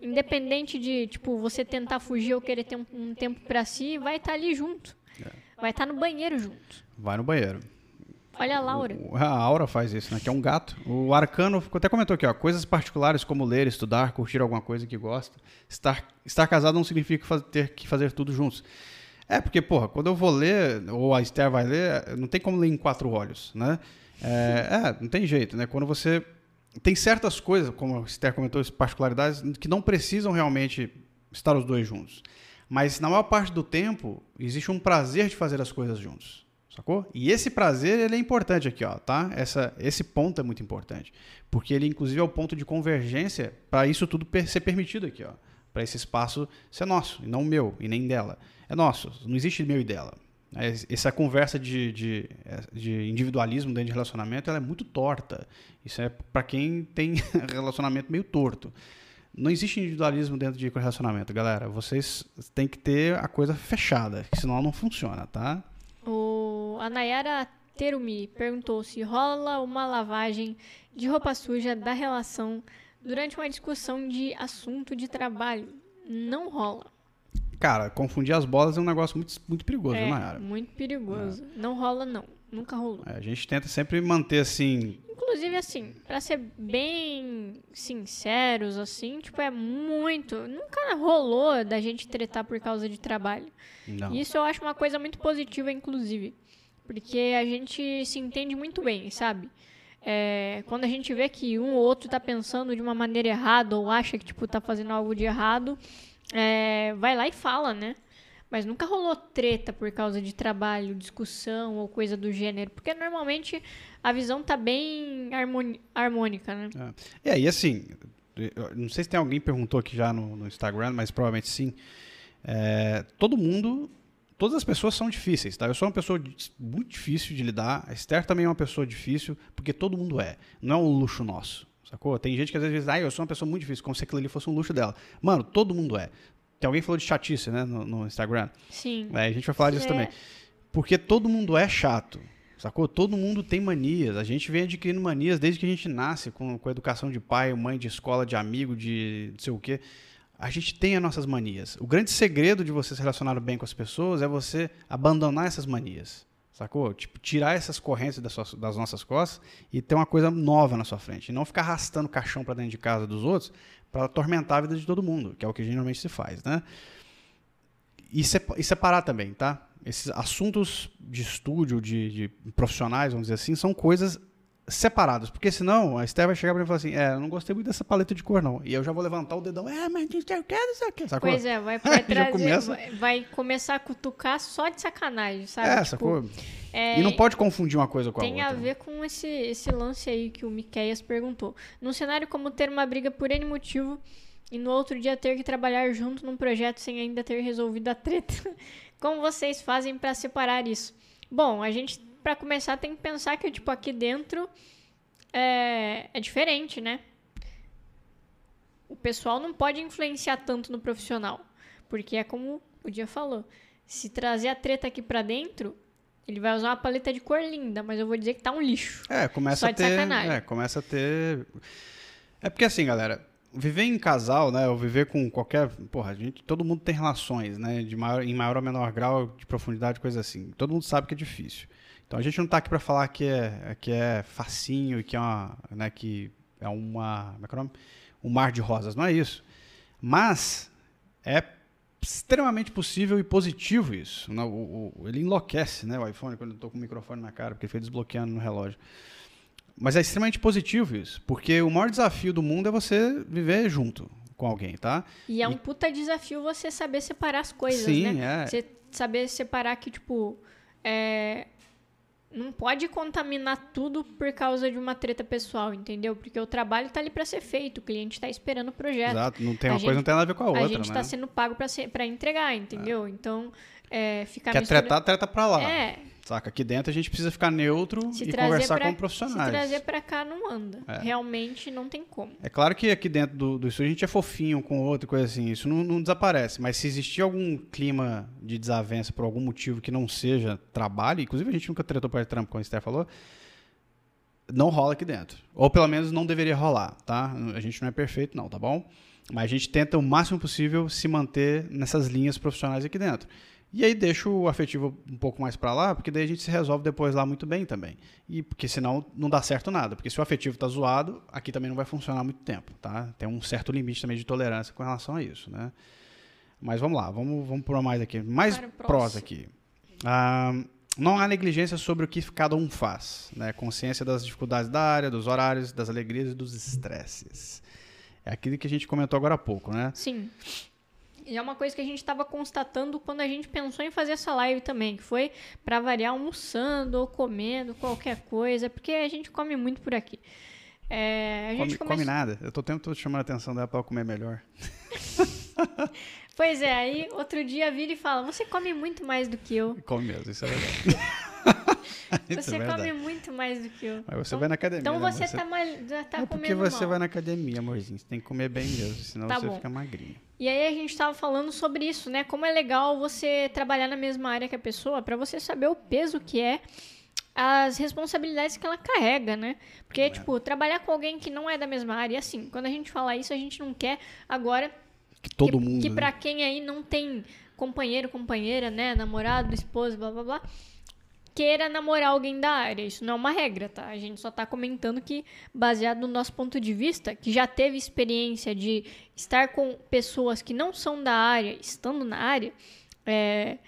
independente de, tipo, você tentar fugir ou querer ter um, um tempo pra si, vai estar ali junto. É. Vai estar no banheiro junto. vai no banheiro. Olha a Laura. O- A Aura faz isso, né? Que é um gato. O Arcano até comentou aqui, ó. Coisas particulares como ler, estudar, curtir alguma coisa que gosta. Estar, estar casado não significa faz- ter que fazer tudo juntos. É, porque, porra, quando eu vou ler, ou a Esther vai ler, não tem como ler em quatro olhos, né? É, é, não tem jeito, né? Quando você. Tem certas coisas, como a Esther comentou, particularidades, que não precisam realmente estar os dois juntos. Mas na maior parte do tempo, existe um prazer de fazer as coisas juntos. Sacou? E esse prazer, ele é importante aqui, ó, tá? Essa, esse ponto é muito importante. Porque ele, inclusive, é o ponto de convergência para isso tudo ser permitido aqui, ó. Para esse espaço ser nosso, e não meu, e nem dela. É nosso, não existe meu e dela. É, essa conversa de, de, de individualismo dentro de relacionamento ela é muito torta. Isso é para quem tem <laughs> relacionamento meio torto. Não existe individualismo dentro de relacionamento, galera. Vocês têm que ter a coisa fechada, senão não funciona, tá? O, a Nayara Terumi perguntou se rola uma lavagem de roupa suja da relação durante uma discussão de assunto de trabalho. Não rola. Cara, confundir as bolas é um negócio muito, muito perigoso, é, Nayara. Muito perigoso. É. Não rola, não. Nunca rolou. É, a gente tenta sempre manter assim. Inclusive, assim, para ser bem sinceros, assim, tipo, é muito. Nunca rolou da gente tretar por causa de trabalho. Não. Isso eu acho uma coisa muito positiva, inclusive. Porque a gente se entende muito bem, sabe? É, quando a gente vê que um ou outro tá pensando de uma maneira errada ou acha que, tipo, tá fazendo algo de errado, é, vai lá e fala, né? Mas nunca rolou treta por causa de trabalho, discussão ou coisa do gênero. Porque normalmente a visão tá bem harmônica, né? É, é e assim, não sei se tem alguém perguntou aqui já no, no Instagram, mas provavelmente sim. É, todo mundo, todas as pessoas são difíceis, tá? Eu sou uma pessoa muito difícil de lidar. A Esther também é uma pessoa difícil, porque todo mundo é. Não é um luxo nosso. Sacou? Tem gente que às vezes diz, ah, eu sou uma pessoa muito difícil, como se aquilo ali fosse um luxo dela. Mano, todo mundo é. Tem alguém que falou de chatice, né, no, no Instagram. Sim. É, a gente vai falar disso é. também. Porque todo mundo é chato. Sacou? Todo mundo tem manias. A gente vem adquirindo manias desde que a gente nasce, com, com a educação de pai, mãe, de escola, de amigo, de não sei o quê. A gente tem as nossas manias. O grande segredo de você se relacionar bem com as pessoas é você abandonar essas manias. Sacou? Tipo, tirar essas correntes das, suas, das nossas costas e ter uma coisa nova na sua frente. E não ficar arrastando caixão para dentro de casa dos outros para atormentar a vida de todo mundo, que é o que geralmente se faz, né? E, e separar também, tá? Esses assuntos de estúdio, de, de profissionais, vamos dizer assim, são coisas separadas, porque senão a Esther vai chegar para mim e falar assim: É, eu não gostei muito dessa paleta de cor, não. E eu já vou levantar o dedão, é, mas não sei o que, não sei o que. Sacou? Pois é, vai, vai <laughs> trazer, começa... vai, vai, começar a cutucar só de sacanagem, sabe? É, tipo, sacou? É, e não pode confundir uma coisa com a outra. Tem a ver com esse, esse lance aí que o Miqueias perguntou. Num cenário como ter uma briga por N motivo e no outro dia ter que trabalhar junto num projeto sem ainda ter resolvido a treta, <laughs> como vocês fazem para separar isso? Bom, a gente para começar, tem que pensar que, tipo, aqui dentro é, é diferente, né? O pessoal não pode influenciar tanto no profissional. Porque é como o Dia falou. Se trazer a treta aqui pra dentro, ele vai usar uma paleta de cor linda, mas eu vou dizer que tá um lixo. É, começa a ter. Sacanagem. É, começa a ter. É porque assim, galera, viver em casal, né, ou viver com qualquer, porra, a gente, todo mundo tem relações, né, de maior, em maior ou menor grau de profundidade, coisa assim. Todo mundo sabe que é difícil. Então a gente não está aqui para falar que é, que é facinho e que é, uma, né, que é uma, como é que é o nome? um mar de rosas. Não é isso. Mas é extremamente possível e positivo isso. Né? O, o, ele enlouquece né, o iPhone quando eu estou com o microfone na cara, porque ele foi desbloqueando no relógio. Mas é extremamente positivo isso, porque o maior desafio do mundo é você viver junto com alguém, tá? E é um puta desafio você saber separar as coisas, Sim, né? É. Você saber separar que, tipo, é, não pode contaminar tudo por causa de uma treta pessoal, entendeu? Porque o trabalho está ali para ser feito, o cliente está esperando o projeto. Exato, não tem uma a coisa gente, não tem nada a ver com a outra, A gente está né? sendo pago para entregar, entendeu? É. Então, é, ficar Quer mistura... tretar, treta para lá. É. Saca? Aqui dentro a gente precisa ficar neutro se e conversar pra, com profissionais. Se trazer para cá não anda. É. Realmente não tem como. É claro que aqui dentro do, do estúdio a gente é fofinho com o outro, coisa assim. Isso não, não, desaparece. Mas se existir algum clima de desavença por algum motivo que não seja trabalho, inclusive a gente nunca tretou para trampo, como a Esther falou, não rola aqui dentro. Ou pelo menos não deveria rolar, tá? A gente não é perfeito, não, tá bom? Mas a gente tenta o máximo possível se manter nessas linhas profissionais aqui dentro. E aí deixo o afetivo um pouco mais para lá, porque daí a gente se resolve depois lá muito bem também. E porque senão não dá certo nada, porque se o afetivo tá zoado, aqui também não vai funcionar muito tempo, tá? Tem um certo limite também de tolerância com relação a isso, né? Mas vamos lá, vamos, vamos por mais aqui. Mais prosa aqui. Ah, não há negligência sobre o que cada um faz, né? Consciência das dificuldades da área, dos horários, das alegrias e dos estresses. É aquilo que a gente comentou agora há pouco, né? Sim. E é uma coisa que a gente estava constatando quando a gente pensou em fazer essa live também, que foi para variar almoçando ou comendo qualquer coisa, porque a gente come muito por aqui. É, a gente come, come nada. Eu tô o tempo todo chamando a atenção dela pra ela comer melhor. <laughs> pois é, aí outro dia vira e fala: Você come muito mais do que eu. Come mesmo, isso é verdade. <laughs> você é come muito mais do que eu. Mas você então, vai na academia. Então né, você, tá, mal, já tá é porque você mal. vai na academia, amorzinho. Você tem que comer bem mesmo, senão tá você bom. fica magrinho. E aí a gente tava falando sobre isso, né? Como é legal você trabalhar na mesma área que a pessoa para você saber o peso que é as responsabilidades que ela carrega, né? Porque, é. tipo, trabalhar com alguém que não é da mesma área, e assim, quando a gente fala isso, a gente não quer agora que todo que, mundo. Que pra né? quem aí não tem companheiro, companheira, né? Namorado, esposa, blá blá blá. Queira namorar alguém da área. Isso não é uma regra, tá? A gente só tá comentando que, baseado no nosso ponto de vista, que já teve experiência de estar com pessoas que não são da área, estando na área, é,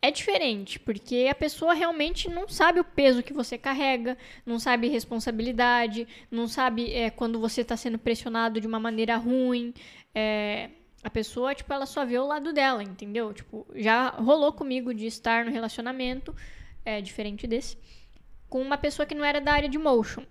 é diferente, porque a pessoa realmente não sabe o peso que você carrega, não sabe responsabilidade, não sabe é, quando você está sendo pressionado de uma maneira ruim. É, a pessoa, tipo, ela só vê o lado dela, entendeu? Tipo, já rolou comigo de estar no relacionamento, é diferente desse, com uma pessoa que não era da área de motion.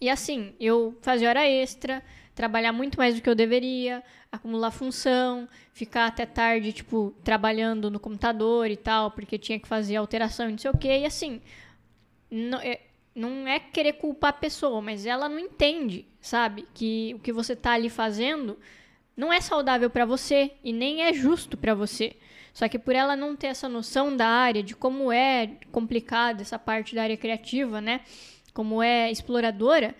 E assim, eu fazia hora extra, trabalhar muito mais do que eu deveria, acumular função, ficar até tarde, tipo, trabalhando no computador e tal, porque tinha que fazer alteração e não sei o quê. E assim, não é, não é querer culpar a pessoa, mas ela não entende, sabe? Que o que você tá ali fazendo não é saudável para você e nem é justo para você. Só que por ela não ter essa noção da área, de como é complicada essa parte da área criativa, né? Como é exploradora,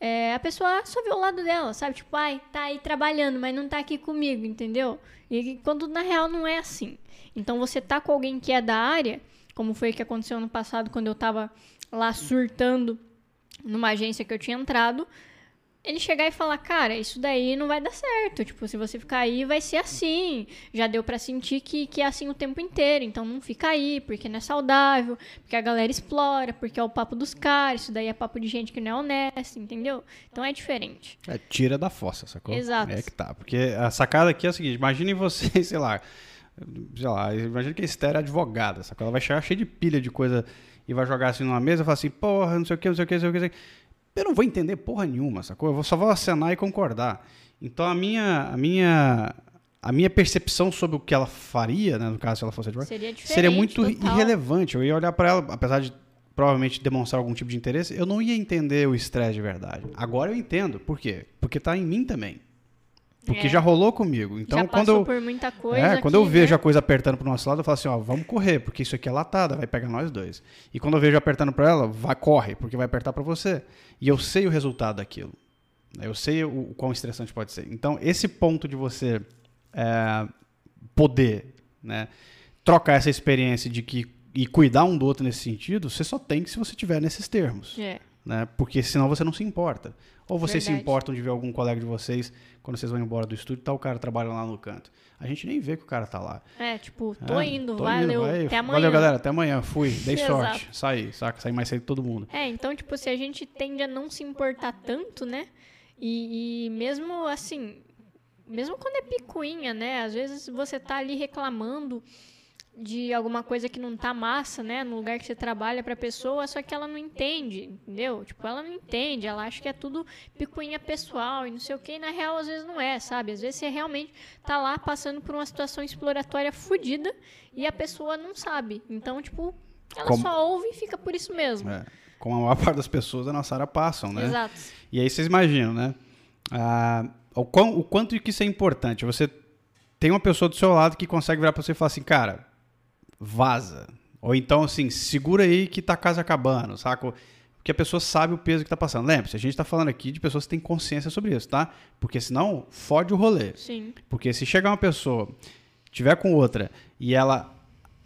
é, a pessoa só vê o lado dela, sabe? Tipo, ai, tá aí trabalhando, mas não tá aqui comigo, entendeu? E quando na real não é assim. Então você tá com alguém que é da área, como foi que aconteceu no passado quando eu tava lá surtando numa agência que eu tinha entrado, ele chegar e falar, cara, isso daí não vai dar certo. Tipo, se você ficar aí, vai ser assim. Já deu para sentir que, que é assim o tempo inteiro. Então não fica aí, porque não é saudável, porque a galera explora, porque é o papo dos caras. Isso daí é papo de gente que não é honesta, entendeu? Então é diferente. É, tira da fossa, sacou? Exato. É que tá. Porque a sacada aqui é o seguinte: imaginem vocês, <laughs> sei lá. Sei lá, imagina que a Esther é advogada, sacou? Ela vai chegar cheia de pilha de coisa e vai jogar assim numa mesa e falar assim, porra, não sei o que, não sei o que, não sei o que. Não sei o que eu não vou entender porra nenhuma, sacou? Eu só vou acenar e concordar. Então a minha, a minha, a minha percepção sobre o que ela faria, né, no caso se ela fosse advogada, seria, seria muito total. irrelevante. Eu ia olhar para ela, apesar de provavelmente demonstrar algum tipo de interesse, eu não ia entender o estresse de verdade. Agora eu entendo. Por quê? Porque tá em mim também. Porque é. já rolou comigo. Então, já quando eu, por muita coisa. É, quando aqui, eu vejo né? a coisa apertando pro nosso lado, eu falo assim, ó, vamos correr, porque isso aqui é latada, vai pegar nós dois. E quando eu vejo apertando para ela, vai, corre, porque vai apertar para você. E eu sei o resultado daquilo. Eu sei o, o quão estressante pode ser. Então, esse ponto de você é, poder né, trocar essa experiência de que e cuidar um do outro nesse sentido, você só tem que se você tiver nesses termos. É. Né? Porque senão você não se importa. Ou vocês Verdade. se importam de ver algum colega de vocês, quando vocês vão embora do estúdio, tá o cara trabalhando lá no canto. A gente nem vê que o cara tá lá. É, tipo, tô é, indo, tô valeu, indo, vai, até amanhã. Valeu, galera, até amanhã, fui, <laughs> dei sorte, saí, saca? Saí mais cedo que todo mundo. É, então, tipo, se a gente tende a não se importar tanto, né? E, e mesmo assim, mesmo quando é picuinha, né? Às vezes você tá ali reclamando de alguma coisa que não tá massa, né, no lugar que você trabalha pra pessoa, só que ela não entende, entendeu? Tipo, ela não entende, ela acha que é tudo picuinha pessoal e não sei o que, e na real às vezes não é, sabe? Às vezes você realmente tá lá passando por uma situação exploratória fodida e a pessoa não sabe. Então, tipo, ela Como... só ouve e fica por isso mesmo. É. Como a maior <laughs> parte das pessoas da nossa área passam, né? Exato. E aí vocês imaginam, né? Ah, o, quão, o quanto que isso é importante. Você tem uma pessoa do seu lado que consegue virar pra você e falar assim, cara, vaza. Ou então, assim, segura aí que tá casa acabando, saca? Porque a pessoa sabe o peso que tá passando. Lembre-se, a gente tá falando aqui de pessoas que têm consciência sobre isso, tá? Porque senão fode o rolê. Sim. Porque se chegar uma pessoa, tiver com outra, e ela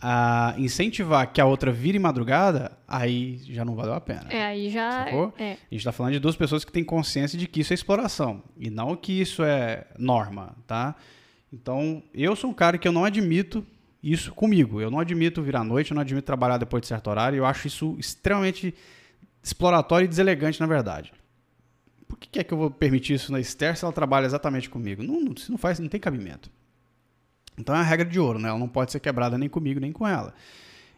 a incentivar que a outra vire madrugada, aí já não valeu a pena. É, aí já. Sacou? É. A gente está falando de duas pessoas que têm consciência de que isso é exploração e não que isso é norma, tá? Então, eu sou um cara que eu não admito isso comigo. Eu não admito virar à noite, eu não admito trabalhar depois de certo horário. Eu acho isso extremamente exploratório e deselegante, na verdade. Por que é que eu vou permitir isso na Esther se ela trabalha exatamente comigo? Não, não, não faz, não tem cabimento. Então é a regra de ouro, né? Ela não pode ser quebrada nem comigo, nem com ela.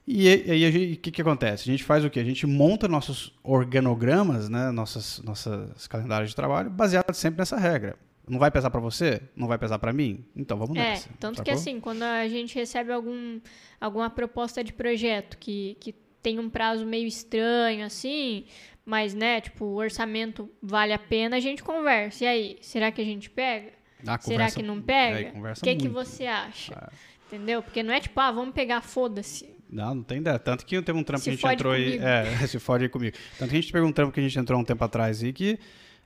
E aí o que, que acontece? A gente faz o quê? A gente monta nossos organogramas, né? Nossas, nossas calendários de trabalho, baseado sempre nessa regra. Não vai pesar para você? Não vai pesar para mim? Então vamos é, nessa. Tanto sacou? que assim, quando a gente recebe algum, alguma proposta de projeto que, que tem um prazo meio estranho, assim, mas, né, tipo, o orçamento vale a pena, a gente conversa. E aí, será que a gente pega? Ah, será que não pega? O que, que você acha? É. Entendeu? Porque não é tipo, ah, vamos pegar, foda-se. Não, não tem ideia. Tanto que teve um trampo se que a gente entrou comigo. aí. É, <laughs> se fode aí comigo. Tanto que a gente pegou um trampo que a gente entrou um tempo atrás e que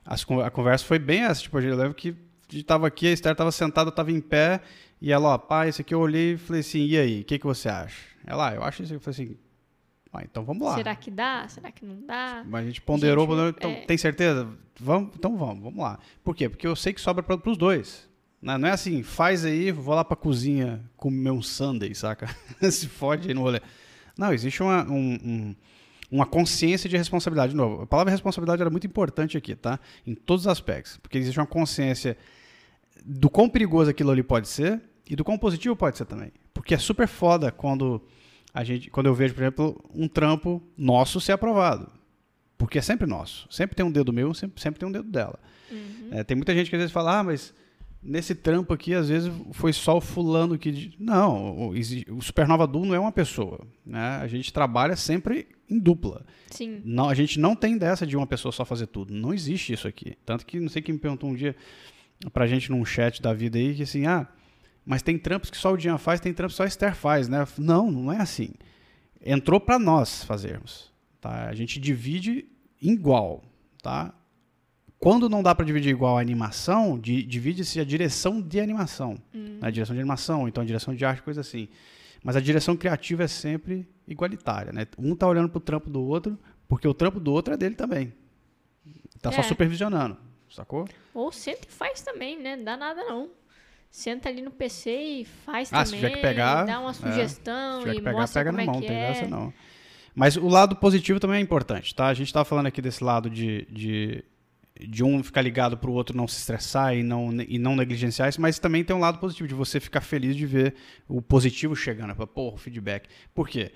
as, a conversa foi bem essa. Tipo, eu lembro que a gente tava aqui, a Esther tava sentada, eu tava em pé, e ela, ó, pai, esse aqui eu olhei e falei assim, e aí, o que, que você acha? Ela, ah, eu acho isso. Eu falei assim, ah, então vamos lá. Será que dá? Será que não dá? Mas a gente ponderou, gente, ponderou então, é... tem certeza? Vamos, então vamos, vamos lá. Por quê? Porque eu sei que sobra para os dois. Não, não é assim, faz aí, vou lá pra cozinha comer um sundae, saca? <laughs> Se fode aí no rolê. Não, existe uma, um, um, uma consciência de responsabilidade. De novo, a palavra responsabilidade era muito importante aqui, tá? Em todos os aspectos. Porque existe uma consciência do quão perigoso aquilo ali pode ser e do quão positivo pode ser também. Porque é super foda quando a gente, quando eu vejo, por exemplo, um trampo nosso ser aprovado. Porque é sempre nosso. Sempre tem um dedo meu, sempre, sempre tem um dedo dela. Uhum. É, tem muita gente que às vezes fala, ah, mas nesse trampo aqui, às vezes foi só o fulano que. Não, o, Supernova Duo não é uma pessoa. Né? A gente trabalha sempre em dupla. Sim. Não, a gente não tem dessa de uma pessoa só fazer tudo. Não existe isso aqui. Tanto que não sei quem me perguntou um dia pra gente num chat da vida aí que assim, ah, mas tem trampos que só o Dian faz, tem trampos que só a Esther faz, né? Não, não é assim. Entrou para nós fazermos. Tá? A gente divide igual, tá? Quando não dá para dividir igual a animação, divide-se a direção de animação. Hum. A direção de animação, então a direção de arte, coisa assim. Mas a direção criativa é sempre igualitária, né? Um tá olhando pro trampo do outro, porque o trampo do outro é dele também. Tá é. só supervisionando, sacou? Ou senta e faz também, né? Não dá nada não. Senta ali no PC e faz ah, também. Se tiver que pegar, dá uma é. sugestão é, se tiver que pegar, mostra pega como na é mão, que tem é. dessa não. Mas o lado positivo também é importante, tá? A gente estava falando aqui desse lado de, de de um ficar ligado para o outro não se estressar e não, e não negligenciar isso, mas também tem um lado positivo de você ficar feliz de ver o positivo chegando. Porra, o feedback. Por quê?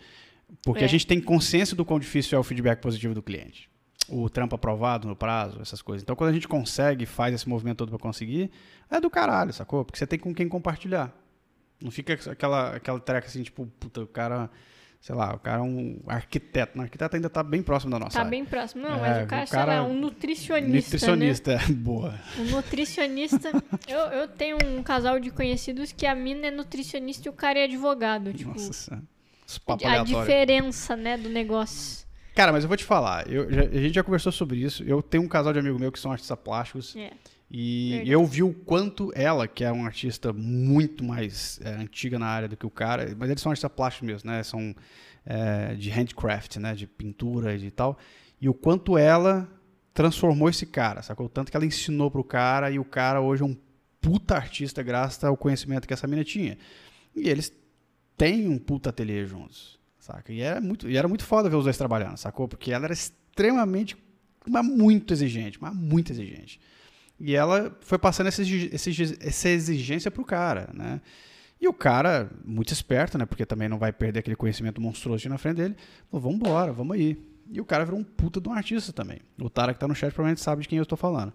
Porque é. a gente tem consciência do quão difícil é o feedback positivo do cliente. O trampo aprovado no prazo, essas coisas. Então, quando a gente consegue, faz esse movimento todo para conseguir, é do caralho, sacou? Porque você tem com quem compartilhar. Não fica aquela, aquela treca assim, tipo, puta, o cara sei lá, o cara é um arquiteto. O arquiteto ainda está bem próximo da nossa Tá área. bem próximo. Não, é, mas o cara, o cara é um nutricionista. Nutricionista, né? <laughs> boa. Um nutricionista. <laughs> eu, eu tenho um casal de conhecidos que a mina é nutricionista e o cara é advogado. Tipo, nossa senhora. A diferença, né, do negócio. Cara, mas eu vou te falar, eu, já, a gente já conversou sobre isso. Eu tenho um casal de amigo meu que são artistas plásticos. É. E Verdade. eu vi o quanto ela, que é uma artista muito mais é, antiga na área do que o cara, mas eles são artistas plásticos mesmo, né? São é, de handcraft, né? De pintura e de tal. E o quanto ela transformou esse cara, sacou? Tanto que ela ensinou pro cara e o cara hoje é um puta artista graças ao conhecimento que essa mina tinha. E eles têm um puta ateliê juntos, saca? E era muito, e era muito foda ver os dois trabalhando, sacou? Porque ela era extremamente, mas muito exigente, mas muito exigente. E ela foi passando essa, essa exigência pro cara, né? E o cara, muito esperto, né? Porque também não vai perder aquele conhecimento monstruoso na frente dele, falou, vamos embora, vamos aí. E o cara virou um puta de um artista também. O Tara que tá no chat provavelmente sabe de quem eu estou falando.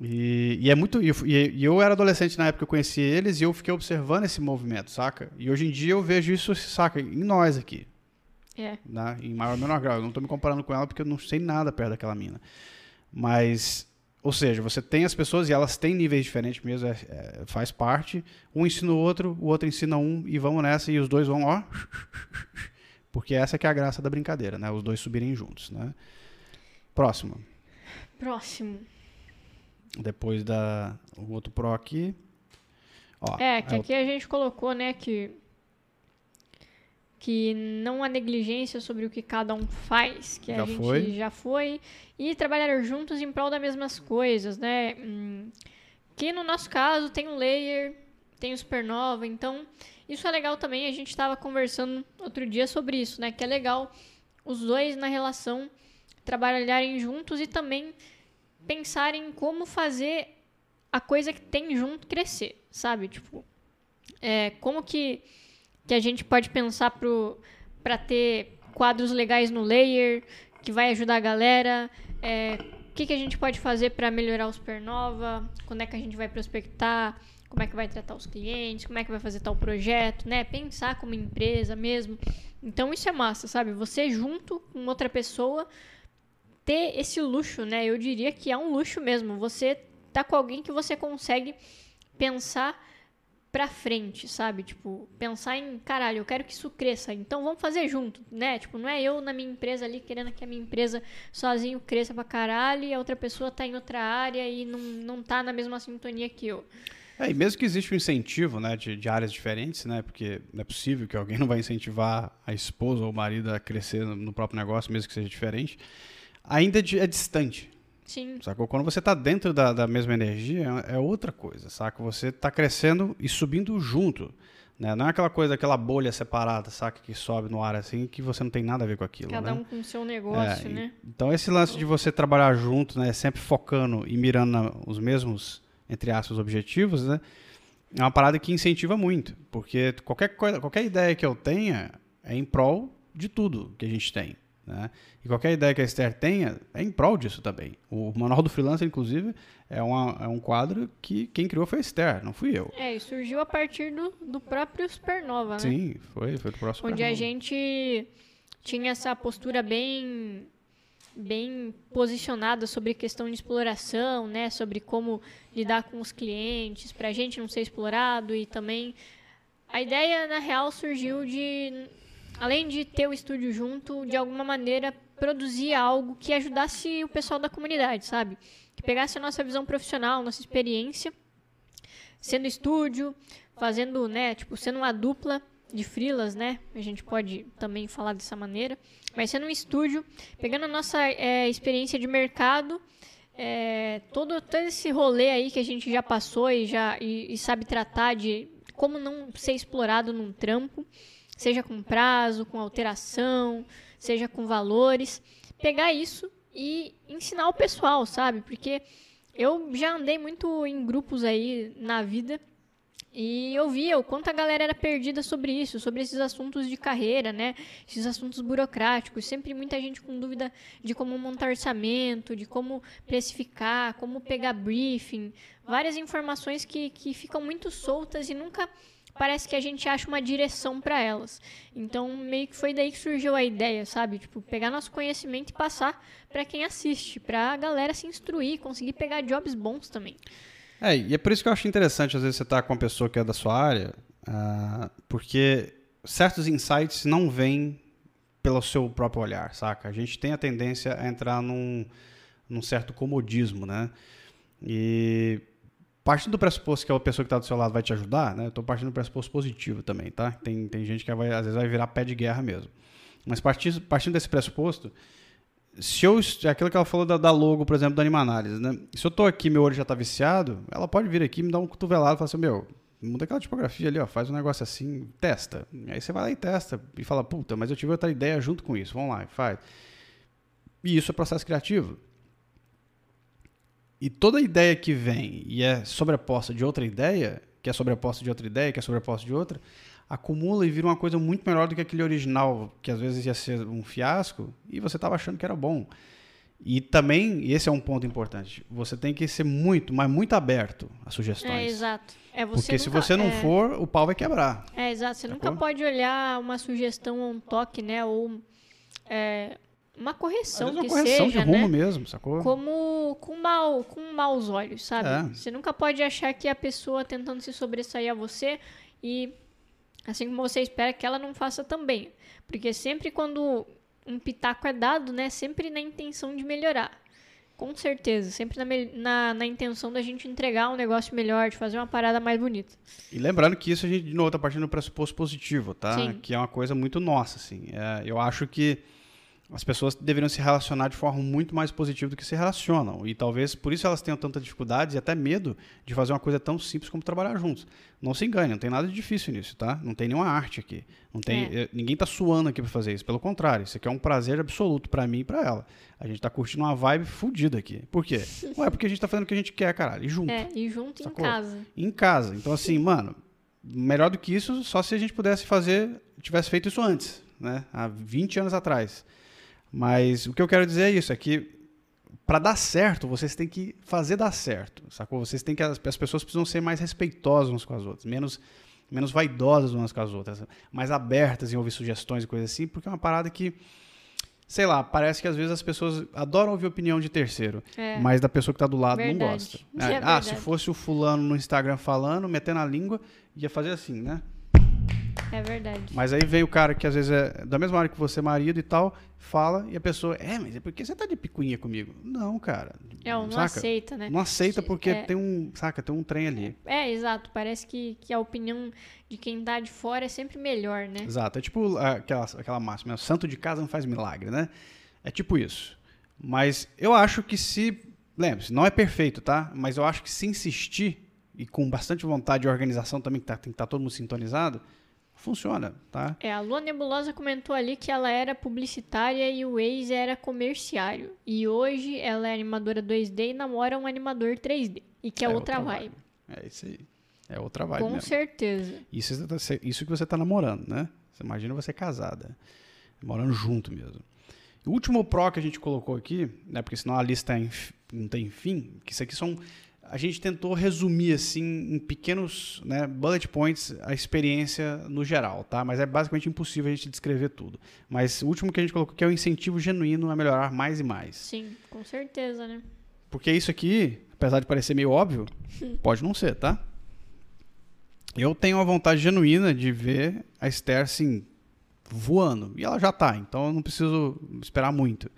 E, e, é muito. E, e, eu era adolescente na época que eu conheci eles e eu fiquei observando esse movimento, saca? E hoje em dia eu vejo isso, saca, em nós aqui. É. Né? Em maior ou menor grau. Eu não estou me comparando com ela porque eu não sei nada perto daquela mina. Mas ou seja, você tem as pessoas e elas têm níveis diferentes mesmo, é, é, faz parte. Um ensina o outro, o outro ensina um e vamos nessa e os dois vão, ó. Porque essa que é a graça da brincadeira, né? Os dois subirem juntos, né? Próximo. Próximo. Depois da o outro pro aqui. Ó, é, que aqui a gente colocou, né, que que não há negligência sobre o que cada um faz, que já a gente foi. já foi, e trabalhar juntos em prol das mesmas coisas, né? Hum, que no nosso caso tem o Layer, tem o Supernova, então isso é legal também, a gente estava conversando outro dia sobre isso, né? Que é legal os dois na relação trabalharem juntos e também pensarem como fazer a coisa que tem junto crescer, sabe? Tipo, É, como que, que a gente pode pensar para ter quadros legais no layer, que vai ajudar a galera? É, o que, que a gente pode fazer para melhorar o Supernova? Quando é que a gente vai prospectar? Como é que vai tratar os clientes? Como é que vai fazer tal projeto, né? Pensar como empresa mesmo. Então isso é massa, sabe? Você junto com outra pessoa ter esse luxo, né? Eu diria que é um luxo mesmo. Você tá com alguém que você consegue pensar pra frente, sabe? Tipo, pensar em, caralho, eu quero que isso cresça, então vamos fazer junto, né? Tipo, não é eu na minha empresa ali querendo que a minha empresa sozinho cresça pra caralho e a outra pessoa tá em outra área e não, não tá na mesma sintonia que eu. É, e mesmo que exista um incentivo né, de, de, áreas diferentes, né, porque não é possível que alguém <laughs> não vai incentivar a esposa ou o marido a crescer no, no próprio negócio, mesmo que seja diferente, ainda é distante. Sim. Sacou? Quando você está dentro da, da, mesma energia, é outra coisa, saca? Você está crescendo e subindo junto. Né? Não é aquela coisa, aquela bolha separada, saca? Que sobe no ar assim, que você não tem nada a ver com aquilo. Cada né? um com o seu negócio, é, né? Então, esse lance de você trabalhar junto, né? Sempre focando e mirando na, os mesmos, entre aspas, objetivos, né? É uma parada que incentiva muito. Porque qualquer, coisa, qualquer ideia que eu tenha é em prol de tudo que a gente tem. Né? E qualquer ideia que a Esther tenha é em prol disso também. O Manual do Freelancer, inclusive, é, uma, é um quadro que quem criou foi a Esther, não fui eu. É, e surgiu a partir do, do próprio Supernova, né? Sim, foi, foi do Supernova. Onde a gente tinha essa postura bem bem posicionada sobre questão de exploração, né, sobre como lidar com os clientes, para a gente não ser explorado e também a ideia na real surgiu de além de ter o estúdio junto, de alguma maneira produzir algo que ajudasse o pessoal da comunidade, sabe? Que pegasse a nossa visão profissional, nossa experiência, sendo estúdio, fazendo, né, tipo, sendo uma dupla de frilas, né? A gente pode também falar dessa maneira. Mas sendo um estúdio, pegando a nossa é, experiência de mercado, é, todo, todo esse rolê aí que a gente já passou e já e, e sabe tratar de como não ser explorado num trampo seja com prazo, com alteração, seja com valores, pegar isso e ensinar o pessoal, sabe? Porque eu já andei muito em grupos aí na vida e eu via o quanto a galera era perdida sobre isso, sobre esses assuntos de carreira, né? Esses assuntos burocráticos. Sempre muita gente com dúvida de como montar orçamento, de como precificar, como pegar briefing. Várias informações que, que ficam muito soltas e nunca parece que a gente acha uma direção para elas. Então, meio que foi daí que surgiu a ideia, sabe? Tipo, pegar nosso conhecimento e passar para quem assiste, para a galera se instruir, conseguir pegar jobs bons também. É, e é por isso que eu acho interessante, às vezes, você estar tá com uma pessoa que é da sua área, uh, porque certos insights não vêm pelo seu próprio olhar, saca? A gente tem a tendência a entrar num, num certo comodismo, né? E partindo do pressuposto que a pessoa que está do seu lado vai te ajudar, né? Eu estou partindo do pressuposto positivo também, tá? Tem, tem gente que vai, às vezes vai virar pé de guerra mesmo. Mas partindo, partindo desse pressuposto, se eu. Aquilo que ela falou da, da logo, por exemplo, da Animanálise, né? Se eu estou aqui meu olho já está viciado, ela pode vir aqui me dar um cotovelado e falar assim, meu, muda aquela tipografia ali, ó, faz um negócio assim, testa. Aí você vai lá e testa e fala, puta, mas eu tive outra ideia junto com isso, vamos lá, faz. E isso é processo criativo. E toda ideia que vem e é sobreposta de outra ideia, que é sobreposta de outra ideia, que é sobreposta de outra, acumula e vira uma coisa muito melhor do que aquele original, que às vezes ia ser um fiasco, e você estava achando que era bom. E também, e esse é um ponto importante, você tem que ser muito, mas muito aberto a sugestões. É, exato. É, Porque nunca, se você não é... for, o pau vai quebrar. É, exato. Você Sacou? nunca pode olhar uma sugestão ou um toque, né? Ou é, uma correção uma que correção seja, de rumo né? mesmo, sacou? Como com mal, com maus olhos, sabe? É. Você nunca pode achar que a pessoa tentando se sobressair a você e assim como você espera que ela não faça também, porque sempre quando um pitaco é dado, né, sempre na intenção de melhorar. Com certeza, sempre na, na, na, intenção da gente entregar um negócio melhor, de fazer uma parada mais bonita. E lembrando que isso a gente, de novo, tá partindo do pressuposto positivo, tá? Sim. Que é uma coisa muito nossa, assim. É, eu acho que as pessoas deveriam se relacionar de forma muito mais positiva do que se relacionam. E talvez por isso elas tenham tanta dificuldade e até medo de fazer uma coisa tão simples como trabalhar juntos. Não se engane, não tem nada de difícil nisso, tá? Não tem nenhuma arte aqui. Não tem, é. Eh, ninguém tá suando aqui para fazer isso. Pelo contrário, isso aqui é um prazer absoluto para mim e para ela. A gente tá curtindo uma vibe fodida aqui. Por quê? <laughs> Ué, porque a gente tá fazendo o que a gente quer, caralho. E junto. É, e junto sacou? em casa. Em casa. Então, assim, mano, melhor do que isso, só se a gente pudesse fazer, tivesse feito isso antes, né? Há 20 anos atrás. Mas o que eu quero dizer é isso, é que para dar certo, vocês têm que fazer dar certo, sacou? Vocês têm que as, as pessoas precisam ser mais respeitosas umas com as outras, menos menos vaidosas umas com as outras, mais abertas em ouvir sugestões e coisas assim, porque é uma parada que sei lá, parece que às vezes as pessoas adoram ouvir opinião de terceiro, É. mas da pessoa que tá do lado Verdade. não gosta. <laughs> É, é ah, se fosse o fulano no Instagram falando, metendo a língua, ia fazer assim, né? É verdade. Mas aí vem o cara que às vezes é da mesma área que você, marido e tal, fala e a pessoa, é, mas é porque você tá de picuinha comigo? Não, cara. É, não saca? aceita, né? Não aceita porque É. tem um, saca, tem um trem ali. É, exato. Parece que, que a opinião de quem tá de fora é sempre melhor, né? Exato. É tipo ah, aquela, aquela máxima, santo de casa não faz milagre, né? É tipo isso. Mas eu acho que se. Lembre-se, não é perfeito, tá? Mas eu acho que se insistir, e com bastante vontade e organização também, que tá, tem que estar todo mundo sintonizado, funciona, tá? É, a Lua Nebulosa comentou ali que ela era publicitária e o ex era comerciário. E hoje ela é animadora 2D e namora um animador 3D. E que é, outra, vibe. É isso aí. É outra vibe Com mesmo. certeza. Isso, tá- isso que você tá namorando, né? Você imagina você casada. Morando junto mesmo. O último pro que a gente colocou aqui, né? Porque senão a lista é inf- não tem fim, que isso aqui são. A gente tentou resumir assim em pequenos né, bullet points a experiência no geral, tá? Mas é basicamente impossível a gente descrever tudo. Mas o último que a gente colocou aqui é o incentivo genuíno a melhorar mais e mais. Sim, com certeza, né? Porque isso aqui, apesar de parecer meio óbvio, <laughs> pode não ser, tá? Eu tenho uma vontade genuína de ver a Esther, assim, voando. E ela já tá, então eu não preciso esperar muito.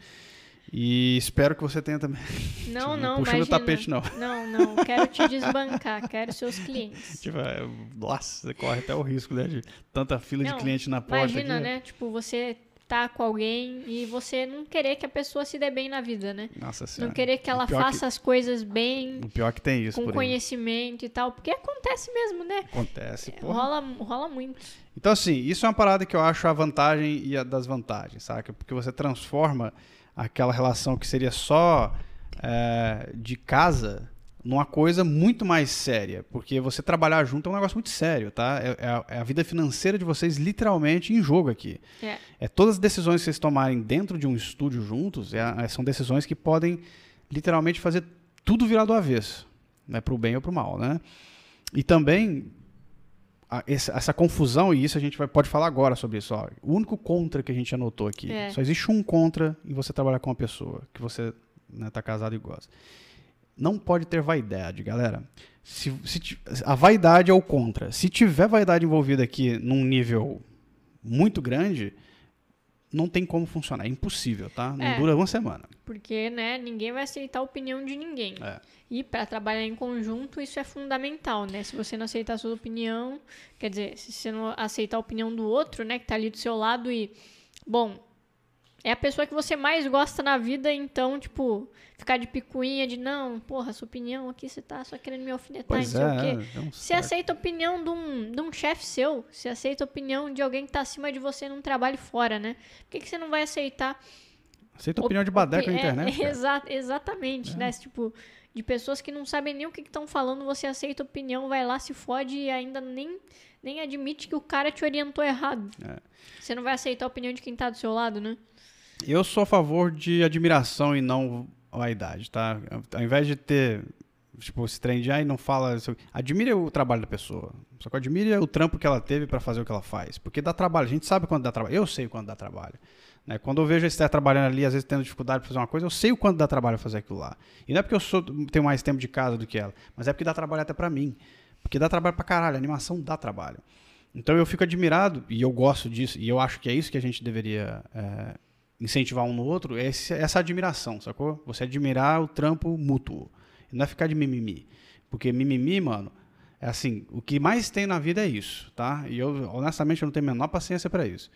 E espero que você tenha também. Não, Não não, puxa imagina. tapete, não. Não, não. Quero te desbancar. Quero seus clientes. <laughs> Tipo, é, nossa, você corre até o risco, né? De tanta fila Não, de cliente na porta. Imagina, aqui. né? Tipo, você tá com alguém e você não querer que a pessoa se dê bem na vida, né? Nossa senhora. Não querer que ela faça as coisas bem, O pior que tem isso, com por aí. conhecimento e tal. Porque acontece mesmo, né? Acontece, porra. Rola, rola muito. Então, assim, isso é uma parada que eu acho a vantagem e a das vantagens, saca? Porque você transforma aquela relação que seria só é, de casa numa coisa muito mais séria. Porque você trabalhar junto é um negócio muito sério, tá? É, é a, é a vida financeira de vocês literalmente em jogo aqui. É. É todas as decisões que vocês tomarem dentro de um estúdio juntos é, é- são decisões que podem literalmente fazer tudo virar do avesso, né? Pro bem ou pro mal, né? E também a- essa, essa confusão, e isso a gente vai, pode falar agora sobre isso. Ó. O único contra que a gente anotou aqui. É. Só existe um contra em você trabalhar com uma pessoa que você né, tá casado e gosta. Não pode ter vaidade, galera. Se, se a vaidade é o contra. Se tiver vaidade envolvida aqui num nível muito grande, não tem como funcionar. É impossível, tá? Não É. dura uma semana. Porque, né, ninguém vai aceitar a opinião de ninguém. É. E para trabalhar em conjunto, isso é fundamental, né? Se você não aceitar a sua opinião, quer dizer, se você não aceitar a opinião do outro, né, que tá ali do seu lado e, bom, é a pessoa que você mais gosta na vida, então, tipo, ficar de picuinha de, não, porra, sua opinião aqui você tá só querendo me alfinetar, Pois não sei é, o quê. é um Você aceita a opinião de um, de um chefe seu, você aceita a opinião de alguém que tá acima de você num trabalho fora, né? Por que, que você não vai aceitar Aceita a opinião de badeca na é, internet. <laughs> cara. exa- exatamente, né? Tipo, de pessoas que não sabem nem o que estão falando, você aceita a opinião, vai lá, se fode e ainda nem, nem admite que o cara te orientou errado. É. Você não vai aceitar a opinião de quem tá do seu lado, né? Eu sou a favor de admiração e não vaidade, tá? Ao invés de ter, tipo, esse trem de, ai, não fala... Admire o trabalho da pessoa. Só que admire o trampo que ela teve pra fazer o que ela faz. Porque dá trabalho. A gente sabe quando dá trabalho. Eu sei quando dá trabalho. Né? Quando eu vejo a Esther trabalhando ali, às vezes tendo dificuldade pra fazer uma coisa, eu sei o quanto dá trabalho fazer aquilo lá. E não é porque eu sou, tenho mais tempo de casa do que ela, mas é porque dá trabalho até pra mim. Porque dá trabalho pra caralho. A animação dá trabalho. Então eu fico admirado, e eu gosto disso, e eu acho que é isso que a gente deveria é, incentivar um no outro, é essa admiração, sacou? Você admirar o trampo mútuo. Não é ficar de mimimi. Porque mimimi, mano, é assim, o que mais tem na vida é isso, tá? E eu, honestamente, eu não tenho a menor paciência para isso.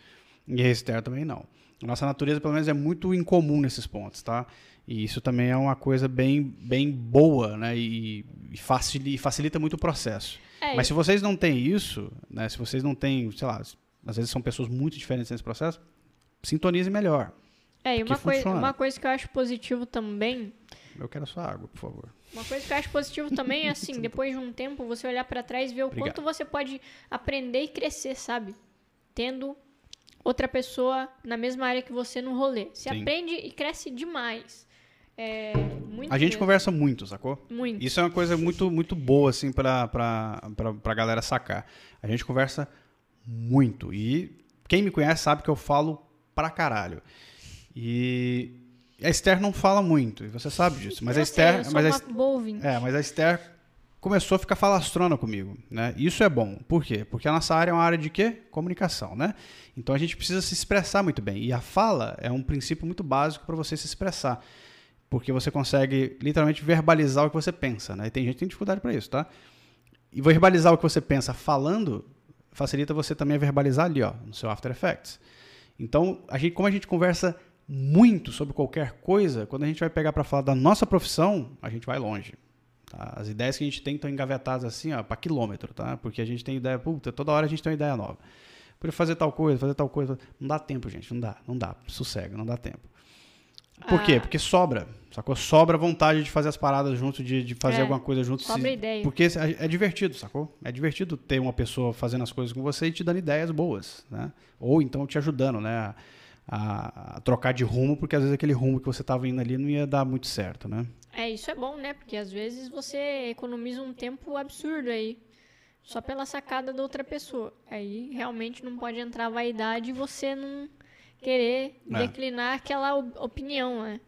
E a Esther também não. Nossa natureza, pelo menos, é muito incomum nesses pontos, tá? E isso também é uma coisa bem, bem boa, né? E, e facili- facilita muito o processo. É, Mas se vocês não têm isso, né? Se vocês não têm, sei lá, às vezes são pessoas muito diferentes nesse processo, sintonize melhor. É, e uma, coi uma coisa que eu acho positivo também Eu quero a sua água, por favor. Uma coisa que eu acho positivo também é <laughs> assim, depois de um tempo, você olhar pra trás e ver o Obrigado. quanto você pode aprender e crescer, sabe? Tendo outra pessoa na mesma área que você no rolê. Você Sim. aprende e cresce demais. É, A gente mesmo. conversa muito, sacou? Muito. Isso é uma coisa muito, muito boa, assim, pra, pra, pra, pra galera sacar. A gente conversa muito. E quem me conhece sabe que eu falo pra caralho. E a Esther não fala muito, e você sabe disso. Mas a eu sei, Esther. eu sou mas a Esther-. É, mas a Esther começou a ficar falastrona comigo, né? Isso é bom. Por quê? Porque a nossa área é uma área de quê? Comunicação, né? Então a gente precisa se expressar muito bem. E a fala é um princípio muito básico para você se expressar. Porque você consegue literalmente verbalizar o que você pensa, né? E tem gente que tem dificuldade para isso, tá? E verbalizar o que você pensa falando facilita você também a verbalizar ali, ó, no seu After Effects. Então, a gente, como a gente conversa muito sobre qualquer coisa, quando a gente vai pegar para falar da nossa profissão, a gente vai longe. tá? As ideias que a gente tem estão engavetadas assim, ó, para quilômetro, tá? Porque a gente tem ideia, puta, toda hora a gente tem uma ideia nova. Podia fazer tal coisa, fazer tal coisa. Não dá tempo, gente, não dá, não dá. Sossega, não dá tempo. Por quê? Ah. Porque sobra, sacou? Sobra vontade de fazer as paradas junto, de, de fazer É, alguma coisa junto. sobra se- ideia. Porque é, é divertido, sacou? É divertido ter uma pessoa fazendo as coisas com você e te dando ideias boas, né? Ou então te ajudando, né? A, a- trocar de rumo, porque às vezes aquele rumo que você estava indo ali não ia dar muito certo, né? É, isso é bom, né? Porque às vezes você economiza um tempo absurdo aí. Só pela sacada da outra pessoa. Aí realmente não pode entrar vaidade e você não querer É. declinar aquela op- opinião, né?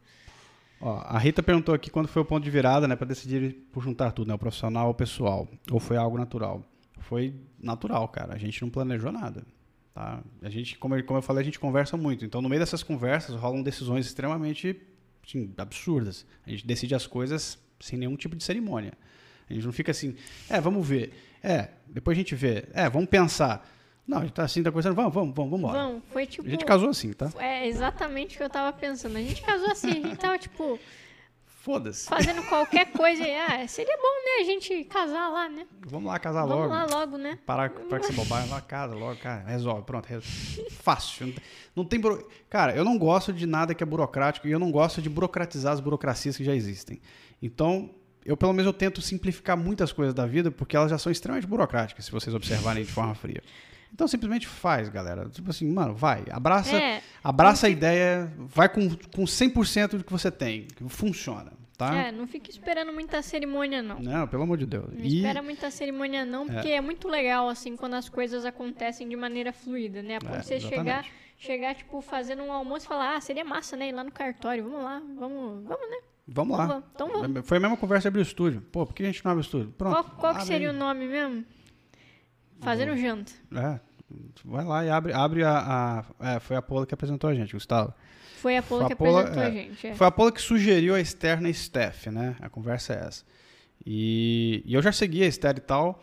Ó, a Rita perguntou aqui quando foi o ponto de virada, né, para decidir por juntar tudo, né, o profissional ou o pessoal, ou foi algo natural? Foi natural, cara. A gente não planejou nada, tá? A gente, como eu, como eu falei, a gente conversa muito. Então, no meio dessas conversas rolam decisões extremamente assim, absurdas. A gente decide as coisas sem nenhum tipo de cerimônia. A gente não fica assim, é, vamos ver. É, depois a gente vê. É, vamos pensar. Não, a gente tá assim, tá conversando, vamos, vamos, vamos, vamos embora. Vamos, foi tipo. A gente casou assim, tá? É exatamente o que eu tava pensando. A gente casou assim, a gente tava, tipo, Foda-se. fazendo qualquer coisa. Ah, seria bom, né? A gente casar lá, né? Vamos lá casar Vamos logo. lá logo, né? Parar para que você bobagem lá casa logo, cara. Resolve, pronto. resolve. Fácil. Não tem, não tem buro... Cara, eu não gosto de nada que é burocrático e eu não gosto de burocratizar as burocracias que já existem. Então, eu pelo menos eu tento simplificar muitas coisas da vida porque elas já são extremamente burocráticas, se vocês observarem de forma fria. Então simplesmente faz, galera. Tipo assim, mano, vai. Abraça, É. abraça a ideia, vai com, com 100% do que você tem. Funciona, tá? É, não fique esperando muita cerimônia, não. Não, pelo amor de Deus. Não E- espera muita cerimônia, não, porque é. muito legal, assim, quando as coisas acontecem de maneira fluida, né? A ponto É, você chegar, exatamente. chegar, tipo, fazendo um almoço e falar, ah, seria massa, né? Ir lá no cartório, vamos lá, vamos, vamos, né? Vamos lá. Vamos, então vamos. Foi a mesma conversa abrir o estúdio. Pô, por que a gente não abre o estúdio? Pronto. Qual, qual que seria aí. o nome mesmo? Fazendo janta. É, vai lá e abre, abre a. a- é, foi a Paula que apresentou a gente, Gustavo. Foi a Paula Foi que a Paula, apresentou é. a gente. É. Foi a Paula que sugeriu a Esther na Steph, né? A conversa é essa. E, e eu já seguia a Esther e tal,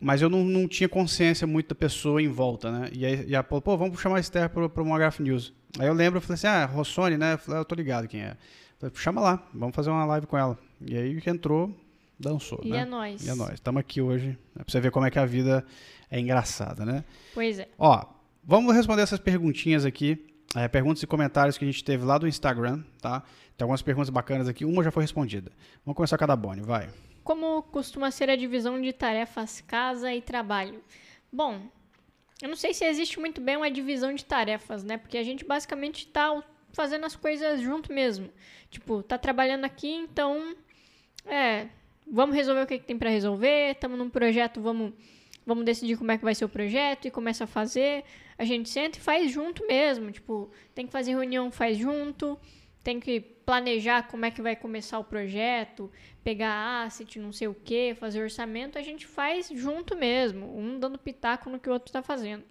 mas eu não, não tinha consciência muito da pessoa em volta, né? E, aí, e a Paula, pô, vamos chamar a Esther pro, pro Monograph News. Aí eu lembro, eu falei assim, ah, Rossoni, né? Eu falei, ah, eu tô ligado quem é. Eu falei, chama lá, vamos fazer uma live com ela. E aí que entrou, dançou, E né? é nóis. E é nóis. Estamos aqui hoje né, pra você ver como é que a vida é engraçada, né? Pois é. Ó, vamos responder essas perguntinhas aqui. é, perguntas e comentários que a gente teve lá do Instagram, tá? Tem algumas perguntas bacanas aqui. Uma já foi respondida. Vamos começar com a da Bonnie, vai. Como costuma ser a divisão de tarefas casa e trabalho? Bom, eu não sei se existe muito bem uma divisão de tarefas, né? Porque a gente basicamente tá fazendo as coisas junto mesmo. Tipo, tá trabalhando aqui, então é, vamos resolver o que, que tem pra resolver, estamos num projeto, vamos vamos decidir como é que vai ser o projeto e começa a fazer. A gente senta e faz junto mesmo, tipo, tem que fazer reunião, faz junto, tem que planejar como é que vai começar o projeto, pegar asset, não sei o que, fazer orçamento, a gente faz junto mesmo, um dando pitaco no que o outro está fazendo.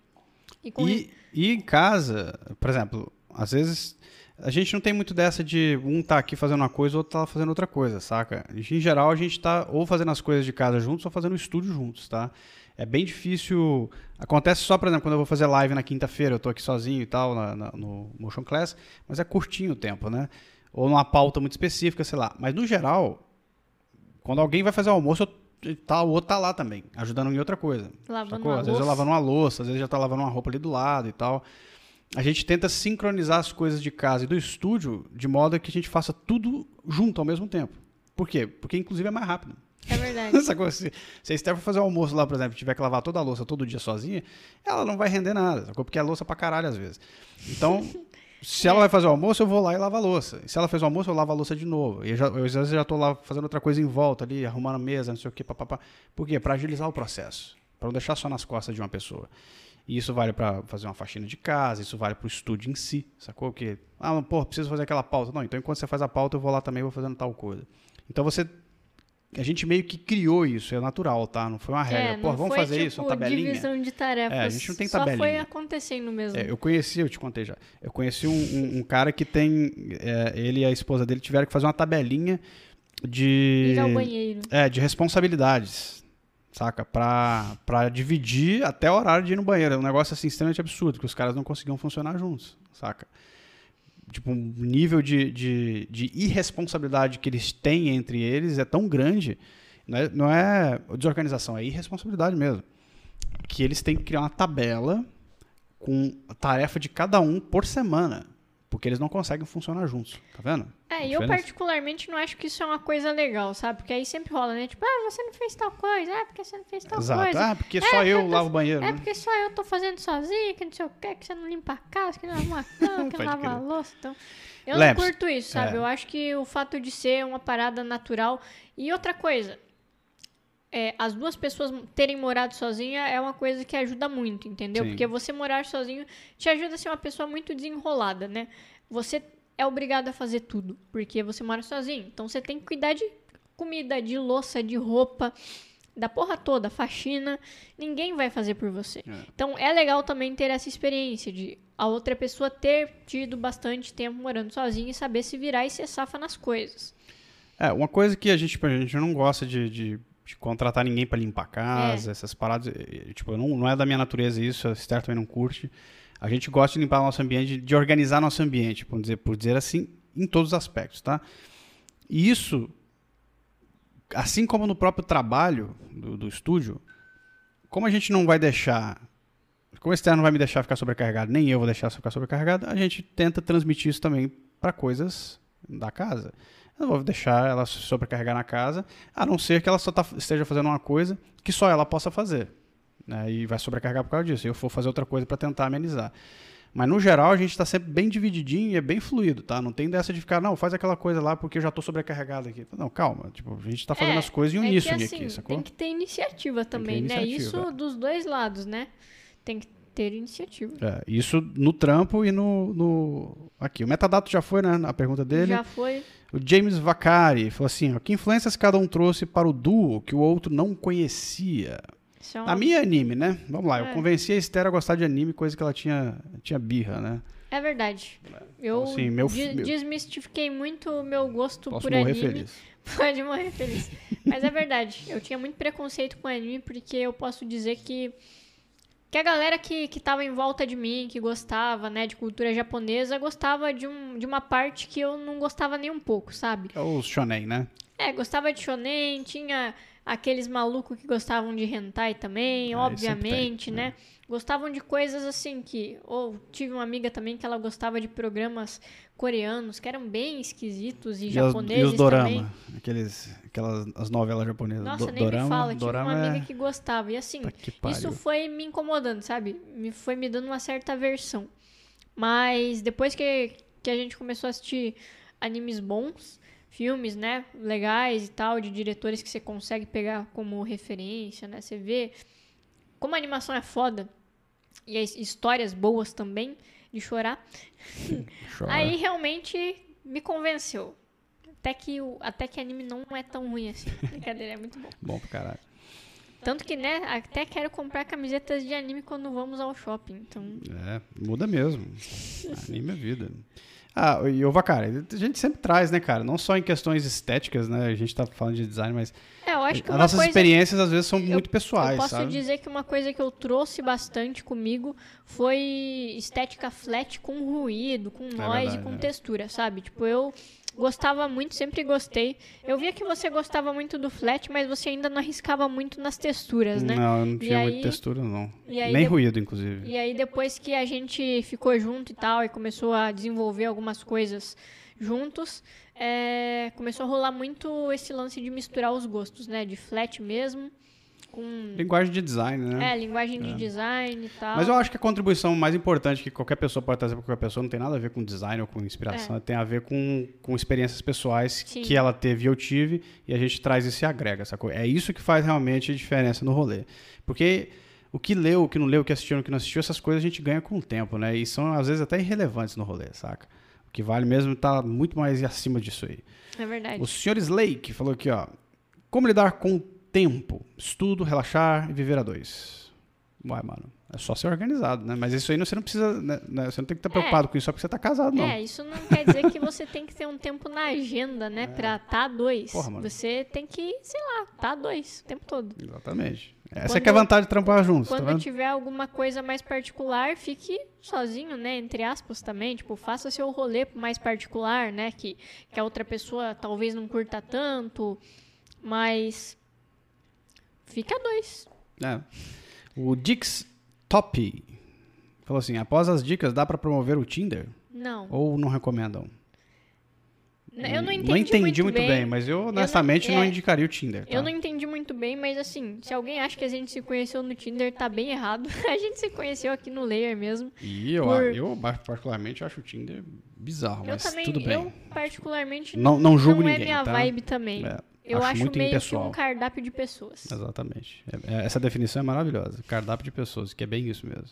E E, e em casa, por exemplo, às vezes a gente não tem muito dessa de um tá aqui fazendo uma coisa, o outro tá fazendo outra coisa, saca? Em geral, a gente tá ou fazendo as coisas de casa juntos ou fazendo o estúdio juntos, tá? É bem difícil. Acontece só, por exemplo, quando eu vou fazer live na quinta-feira, eu tô aqui sozinho e tal, na- na- no Motion Class, mas é curtinho o tempo, né? Ou numa pauta muito específica, sei lá. Mas no geral, quando alguém vai fazer o almoço, eu- tá, o outro tá lá também, ajudando em outra coisa. Lavando Sacou? Às vezes eu louça. lavando uma louça, às vezes já tá lavando uma roupa ali do lado e tal. A gente tenta sincronizar as coisas de casa e do estúdio de modo que a gente faça tudo junto ao mesmo tempo. Por quê? Porque inclusive é mais rápido. É verdade. <laughs> Essa coisa, se, se a Esther for fazer o almoço lá, por exemplo, tiver que lavar toda a louça todo dia sozinha, ela não vai render nada, sacou? porque é louça pra caralho às vezes. Então, <laughs> se ela vai fazer o almoço, eu vou lá e lavo a louça. E se ela fez o almoço, eu lavo a louça de novo. E eu já, eu, às vezes já tô lá fazendo outra coisa em volta ali, arrumando a mesa, não sei o que, papapá. Por quê? Pra agilizar o processo. Pra não deixar só nas costas de uma pessoa. E isso vale para fazer uma faxina de casa, isso vale para o estúdio em si, sacou? Que, ah, pô, preciso fazer aquela pauta. Não, então enquanto você faz a pauta, eu vou lá também vou fazendo tal coisa. Então você a gente meio que criou isso, é natural, tá? Não foi uma regra. É, Pô, vamos foi, fazer tipo, isso, uma tabelinha. divisão de tarefas. É, a gente não tem Só tabelinha. foi acontecendo mesmo. É, eu conheci, eu te contei já. Eu conheci um, um- um cara que tem. é, ele e a esposa dele tiveram que fazer uma tabelinha de. Ir ao banheiro. É, de responsabilidades. Saca? Pra, pra dividir até o horário de ir no banheiro. É um negócio assim extremamente absurdo, que os caras não conseguiam funcionar juntos. Saca? Tipo, um nível de, de, de irresponsabilidade que eles têm entre eles é tão grande. Não é, não é desorganização, é irresponsabilidade mesmo. Que eles têm que criar uma tabela com a tarefa de cada um por semana. Porque eles não conseguem funcionar juntos. Tá vendo? É, eu particularmente não acho que isso é uma coisa legal, sabe? Porque aí sempre rola, né? Tipo, ah, você não fez tal coisa, ah, porque você não fez tal Exato. coisa. Ah, porque só eu porque lavo o banheiro. É né? porque só eu tô fazendo sozinha, que não sei o que, que você não limpa a casa, que não arruma a <laughs> cama, que não lava a louça. Então, eu não curto isso, sabe? é. Eu acho que o fato de ser uma parada natural. E outra coisa, é, as duas pessoas terem morado sozinha é uma coisa que ajuda muito, entendeu? Sim. Porque você morar sozinho te ajuda a ser uma pessoa muito desenrolada, né? Você é obrigado a fazer tudo, porque você mora sozinho. Então você tem que cuidar de comida, de louça, de roupa, da porra toda, faxina. Ninguém vai fazer por você. É. Então é legal também ter essa experiência de a outra pessoa ter tido bastante tempo morando sozinha e saber se virar e ser safa nas coisas. É, uma coisa que a gente, a gente não gosta de, de- de contratar ninguém pra limpar a casa, É. essas paradas. Tipo, não, não é da minha natureza isso, a Esther também não curte. A gente gosta de limpar o nosso ambiente, de organizar nosso ambiente, por dizer, por dizer assim, em todos os aspectos, tá? E isso, assim como no próprio trabalho do, do estúdio, como a gente não vai deixar. Como o Esther não vai me deixar ficar sobrecarregado, nem eu vou deixar ficar sobrecarregado, a gente tenta transmitir isso também para coisas da casa. Eu não vou deixar ela se sobrecarregar na casa, a não ser que ela só tá- esteja fazendo uma coisa que só ela possa fazer. Né? E vai sobrecarregar por causa disso. E eu vou fazer outra coisa para tentar amenizar. Mas no geral a gente está sempre bem divididinho e é bem fluido, tá? Não tem dessa de ficar, não, faz aquela coisa lá porque eu já tô sobrecarregado aqui. Não, calma. Tipo, a gente tá fazendo É, as coisas em é uníssono assim, aqui, sacou? Tem que ter iniciativa também, né? iniciativa, Isso é. dos dois lados, né? Tem que ter iniciativa. É, isso no trampo e no, no- Aqui, o metadato já foi, né? A pergunta dele. Já foi. O James Vacari falou assim: ó, que influências cada um trouxe para o duo que o outro não conhecia? É A minha é anime, né? Vamos lá, eu É. convenci a Esther a gostar de anime, coisa que ela tinha, tinha birra, né? É verdade. Eu Então, assim, meu de- meu- desmistifiquei muito o meu gosto Posso por anime. feliz. <laughs> Pode morrer feliz. Mas é verdade. Eu tinha muito preconceito com anime porque eu posso dizer que que a galera que, que tava em volta de mim, que gostava, né, de cultura japonesa, gostava de, um, de uma parte que eu não gostava nem um pouco, sabe? É o shonen, né? É, gostava de shonen, tinha aqueles malucos que gostavam de hentai também, É, obviamente, tem, né? Gostavam de coisas assim que... Ou tive uma amiga também que ela gostava de programas coreanos que eram bem esquisitos e, E, japoneses e os dorama, também. aqueles, aquelas as novelas japonesas. Nossa, Do- nem dorama, me fala. Tive dorama uma é... amiga que gostava. E assim, Tá isso foi me incomodando, sabe? Me foi me dando uma certa aversão. Mas depois que, que a gente começou a assistir animes bons, filmes, né, legais e tal, de diretores que você consegue pegar como referência, né? Você vê como a animação é foda e as histórias boas também de chorar. Chora. Aí realmente me convenceu. Até que, o, até que anime não é tão ruim assim. <laughs> Brincadeira, é muito bom. Bom pra caralho. Tanto que, né, até quero comprar camisetas de anime quando vamos ao shopping. Então, É, muda mesmo. <laughs> Anime é vida. Ah, e o Vacari, a gente sempre traz, né, cara? Não só em questões estéticas, né? A gente tá falando de design, mas é, eu acho que as nossas coisa... experiências às vezes são muito pessoais, eu posso sabe? dizer que uma coisa que eu trouxe bastante comigo foi estética flat com ruído, com noise, verdade, com é. textura, sabe? Tipo, eu gostava muito, sempre gostei. Eu via que você gostava muito do flat, mas você ainda não arriscava muito nas texturas, né? Não, eu não tinha aí- muita textura, não. aí Nem de- ruído, inclusive. E aí depois que a gente ficou junto e tal, e começou a desenvolver algumas coisas juntos, é, começou a rolar muito esse lance de misturar os gostos, né? De flat mesmo, com Linguagem de design, né? é, linguagem de design e tal. Mas eu acho que a contribuição mais importante que qualquer pessoa pode trazer para qualquer pessoa não tem nada a ver com design ou com inspiração, tem a ver com, com experiências pessoais É. Sim. que ela teve e eu tive, e a gente traz isso e agrega, sacou? É isso que faz realmente a diferença no rolê. Porque o que leu, o que não leu, o que assistiu, o que não assistiu, essas coisas a gente ganha com o tempo, né? E são às vezes até irrelevantes no rolê, saca? O que vale mesmo tá muito mais acima disso aí. É verdade. O senhor Slake falou aqui, ó. Como lidar com tempo? Estudo, relaxar e viver a dois. Uai, mano. É só ser organizado, né? Mas isso aí você não precisa. né, né, Você não tem que estar preocupado com isso só porque você tá casado, não. É, isso não quer dizer que você tem que ter um tempo na agenda, né? <laughs> Pra tá a dois. Porra, mano. Você tem que, sei lá, tá dois o tempo todo. Exatamente. Essa Quando- é que é a vantagem de trampar juntos, tá Quando vendo? tiver alguma coisa mais particular, fique sozinho, né? Entre aspas também. Tipo, faça seu rolê mais particular, né? Que, que a outra pessoa talvez não curta tanto. Mas. Fica dois. É. O Dix Top falou assim: após as dicas, dá pra promover o Tinder? Não. Ou não recomendam? Eu não entendi, não entendi muito, bem. mas eu honestamente não, é, indicaria o Tinder. Tá? Eu não entendi muito bem, mas assim, se alguém acha que a gente se conheceu no Tinder, tá bem errado. <laughs> A gente se conheceu aqui no Layer mesmo. E eu, por- eu, particularmente, acho o Tinder bizarro, eu mas também, tudo bem. eu particularmente Não- não julgo não é ninguém, minha tá? vibe também. É, eu acho acho, muito meio que impessoal. um cardápio de pessoas. Exatamente. É- é- essa definição é maravilhosa. Cardápio de pessoas, que é bem isso mesmo.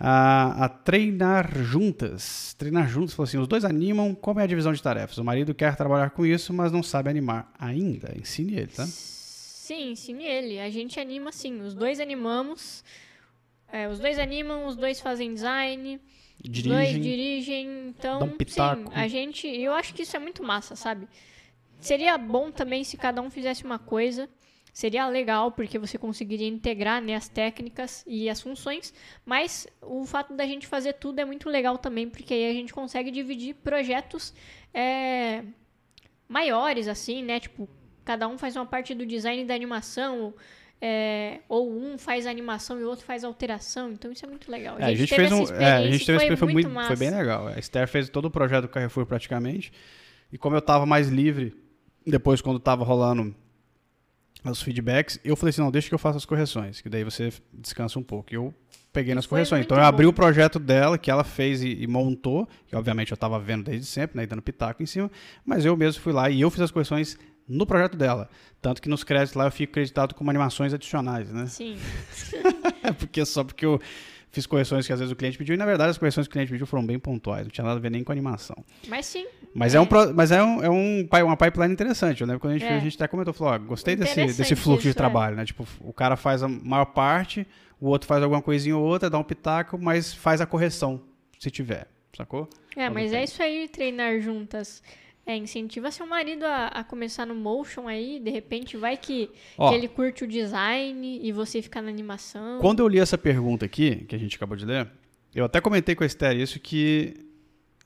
A, a treinar juntas. Treinar juntas falou assim: os dois animam. Como é a divisão de tarefas? O marido quer trabalhar com isso, mas não sabe animar ainda. Ensine ele, tá? Sim, ensine ele. A gente anima sim. Os dois animamos. É, os dois animam, os dois fazem design. Os dois Dirigem. dirigem. Então, pitaco. sim, a gente. Eu acho que isso é muito massa, sabe? Seria bom também se cada um fizesse uma coisa. Seria legal, porque você conseguiria integrar né, as técnicas e as funções. Mas o fato da gente fazer tudo é muito legal também, porque aí a gente consegue dividir projetos é, maiores, assim, né? Tipo, cada um faz uma parte do design da animação. é, ou um faz animação e o outro faz alteração. Então isso é muito legal. É, a gente teve fez um. É, a gente teve foi, muito, foi massa. bem legal. A Esther fez todo o projeto do Carrefour praticamente. E como eu tava mais livre, depois quando tava rolando os feedbacks, eu falei assim, não, deixa que eu faça as correções, que daí você descansa um pouco. E eu peguei nas correções. Então eu abri bom. o projeto dela, que ela fez e, e montou, que obviamente eu tava vendo desde sempre, né, e dando pitaco em cima, mas eu mesmo fui lá e eu fiz as correções no projeto dela. Tanto que nos créditos lá eu fico acreditado como animações adicionais, né? Sim. <laughs> É porque só porque eu fiz correções que às vezes o cliente pediu, e na verdade as correções que o cliente pediu foram bem pontuais, não tinha nada a ver nem com animação. Mas sim. Mas é, um, pro- mas é, um, é um, uma pipeline interessante. Eu lembro quando a gente É. a gente até comentou, falou, ó, gostei desse, desse fluxo de isso, é. trabalho, né? Tipo, o cara faz a maior parte, o outro faz alguma coisinha ou outra, dá um pitaco, mas faz a correção, se tiver, sacou? É, mas é isso aí, treinar juntas. É, incentiva seu marido a, a começar no motion aí, de repente vai que, Ó. que ele curte o design e você fica na animação. Quando eu li essa pergunta aqui, que a gente acabou de ler, eu até comentei com a Esther isso, que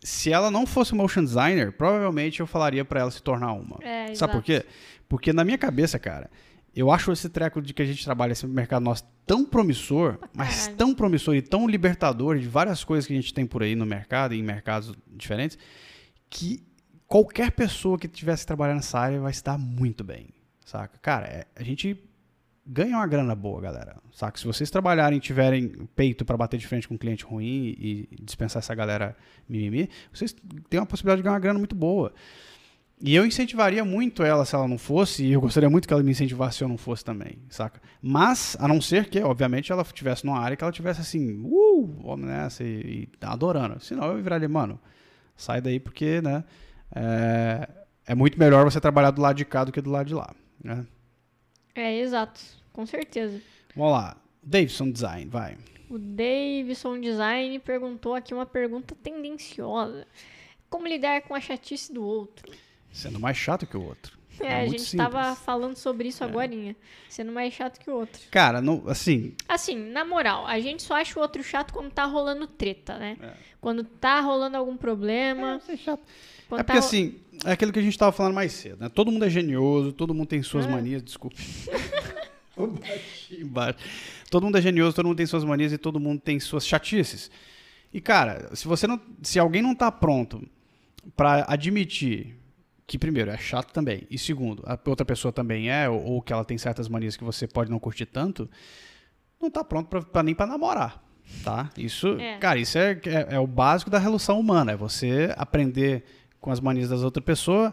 se ela não fosse motion designer, provavelmente eu falaria pra ela se tornar uma. É, Sabe exato. por quê? Porque na minha cabeça, cara, eu acho esse treco de que a gente trabalha esse mercado nosso tão promissor, mas tão promissor e tão libertador de várias coisas que a gente tem por aí no mercado e em mercados diferentes, que qualquer pessoa que tivesse trabalhando nessa área vai se dar muito bem, saca? Cara, é- a gente ganha uma grana boa, galera, saca? Se vocês trabalharem e tiverem peito para bater de frente com um cliente ruim e dispensar essa galera mimimi, vocês têm uma possibilidade de ganhar uma grana muito boa. E eu incentivaria muito ela se ela não fosse, e eu gostaria muito que ela me incentivasse se eu não fosse também, saca? Mas, a não ser que, obviamente, ela estivesse numa área que ela tivesse assim, uh, vamos nessa, e, e adorando. Senão eu viraria, mano, sai daí porque, né, é, é muito melhor você trabalhar do lado de cá do que do lado de lá, né? É, exato. Com certeza. Vamos lá, Davidson Design, vai. O Davidson Design perguntou aqui uma pergunta tendenciosa. Como lidar com a chatice do outro? Sendo mais chato que o outro. É, É a gente tava simples. falando sobre isso agorinha. Sendo mais chato que o outro. Cara, não, assim, Assim, na moral, a gente só acha o outro chato quando tá rolando treta, né? É. Quando tá rolando algum problema. é chato. É porque assim, é aquilo que a gente tava falando mais cedo, né? Todo mundo é genioso, todo mundo tem suas É. manias, desculpe. <laughs> Embaixo. todo mundo é genioso, todo mundo tem suas manias e todo mundo tem suas chatices. E cara, se você não, se alguém não tá pronto pra admitir que primeiro é chato também e segundo, a outra pessoa também é ou, ou que ela tem certas manias que você pode não curtir tanto, não tá pronto pra nem pra namorar, tá? Isso, É. cara, isso é, é, é o básico da relação humana, é você aprender com as manias das outras pessoas.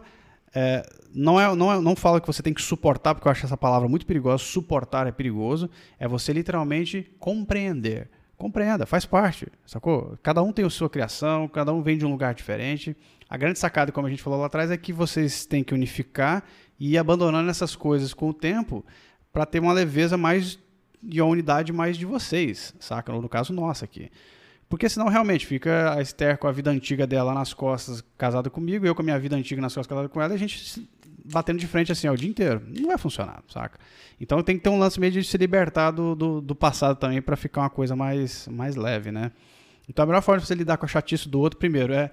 É, não, é, não, é, não fala que você tem que suportar, porque eu acho essa palavra muito perigosa. Suportar é perigoso. É você literalmente compreender. Compreenda, faz parte, sacou? Cada um tem a sua criação, cada um vem de um lugar diferente. A grande sacada, como a gente falou lá atrás, é que vocês têm que unificar e ir abandonando essas coisas com o tempo para ter uma leveza mais e a unidade mais de vocês, saca? No caso nosso aqui. Porque senão realmente fica a Esther com a vida antiga dela nas costas, casada comigo, eu com a minha vida antiga nas costas, casada com ela, e a gente batendo de frente assim ó, o dia inteiro. Não vai funcionar, saca? Então tem que ter um lance meio de se libertar do, do, do passado também para ficar uma coisa mais, mais leve, né? Então a melhor forma de você lidar com a chatice do outro, primeiro, é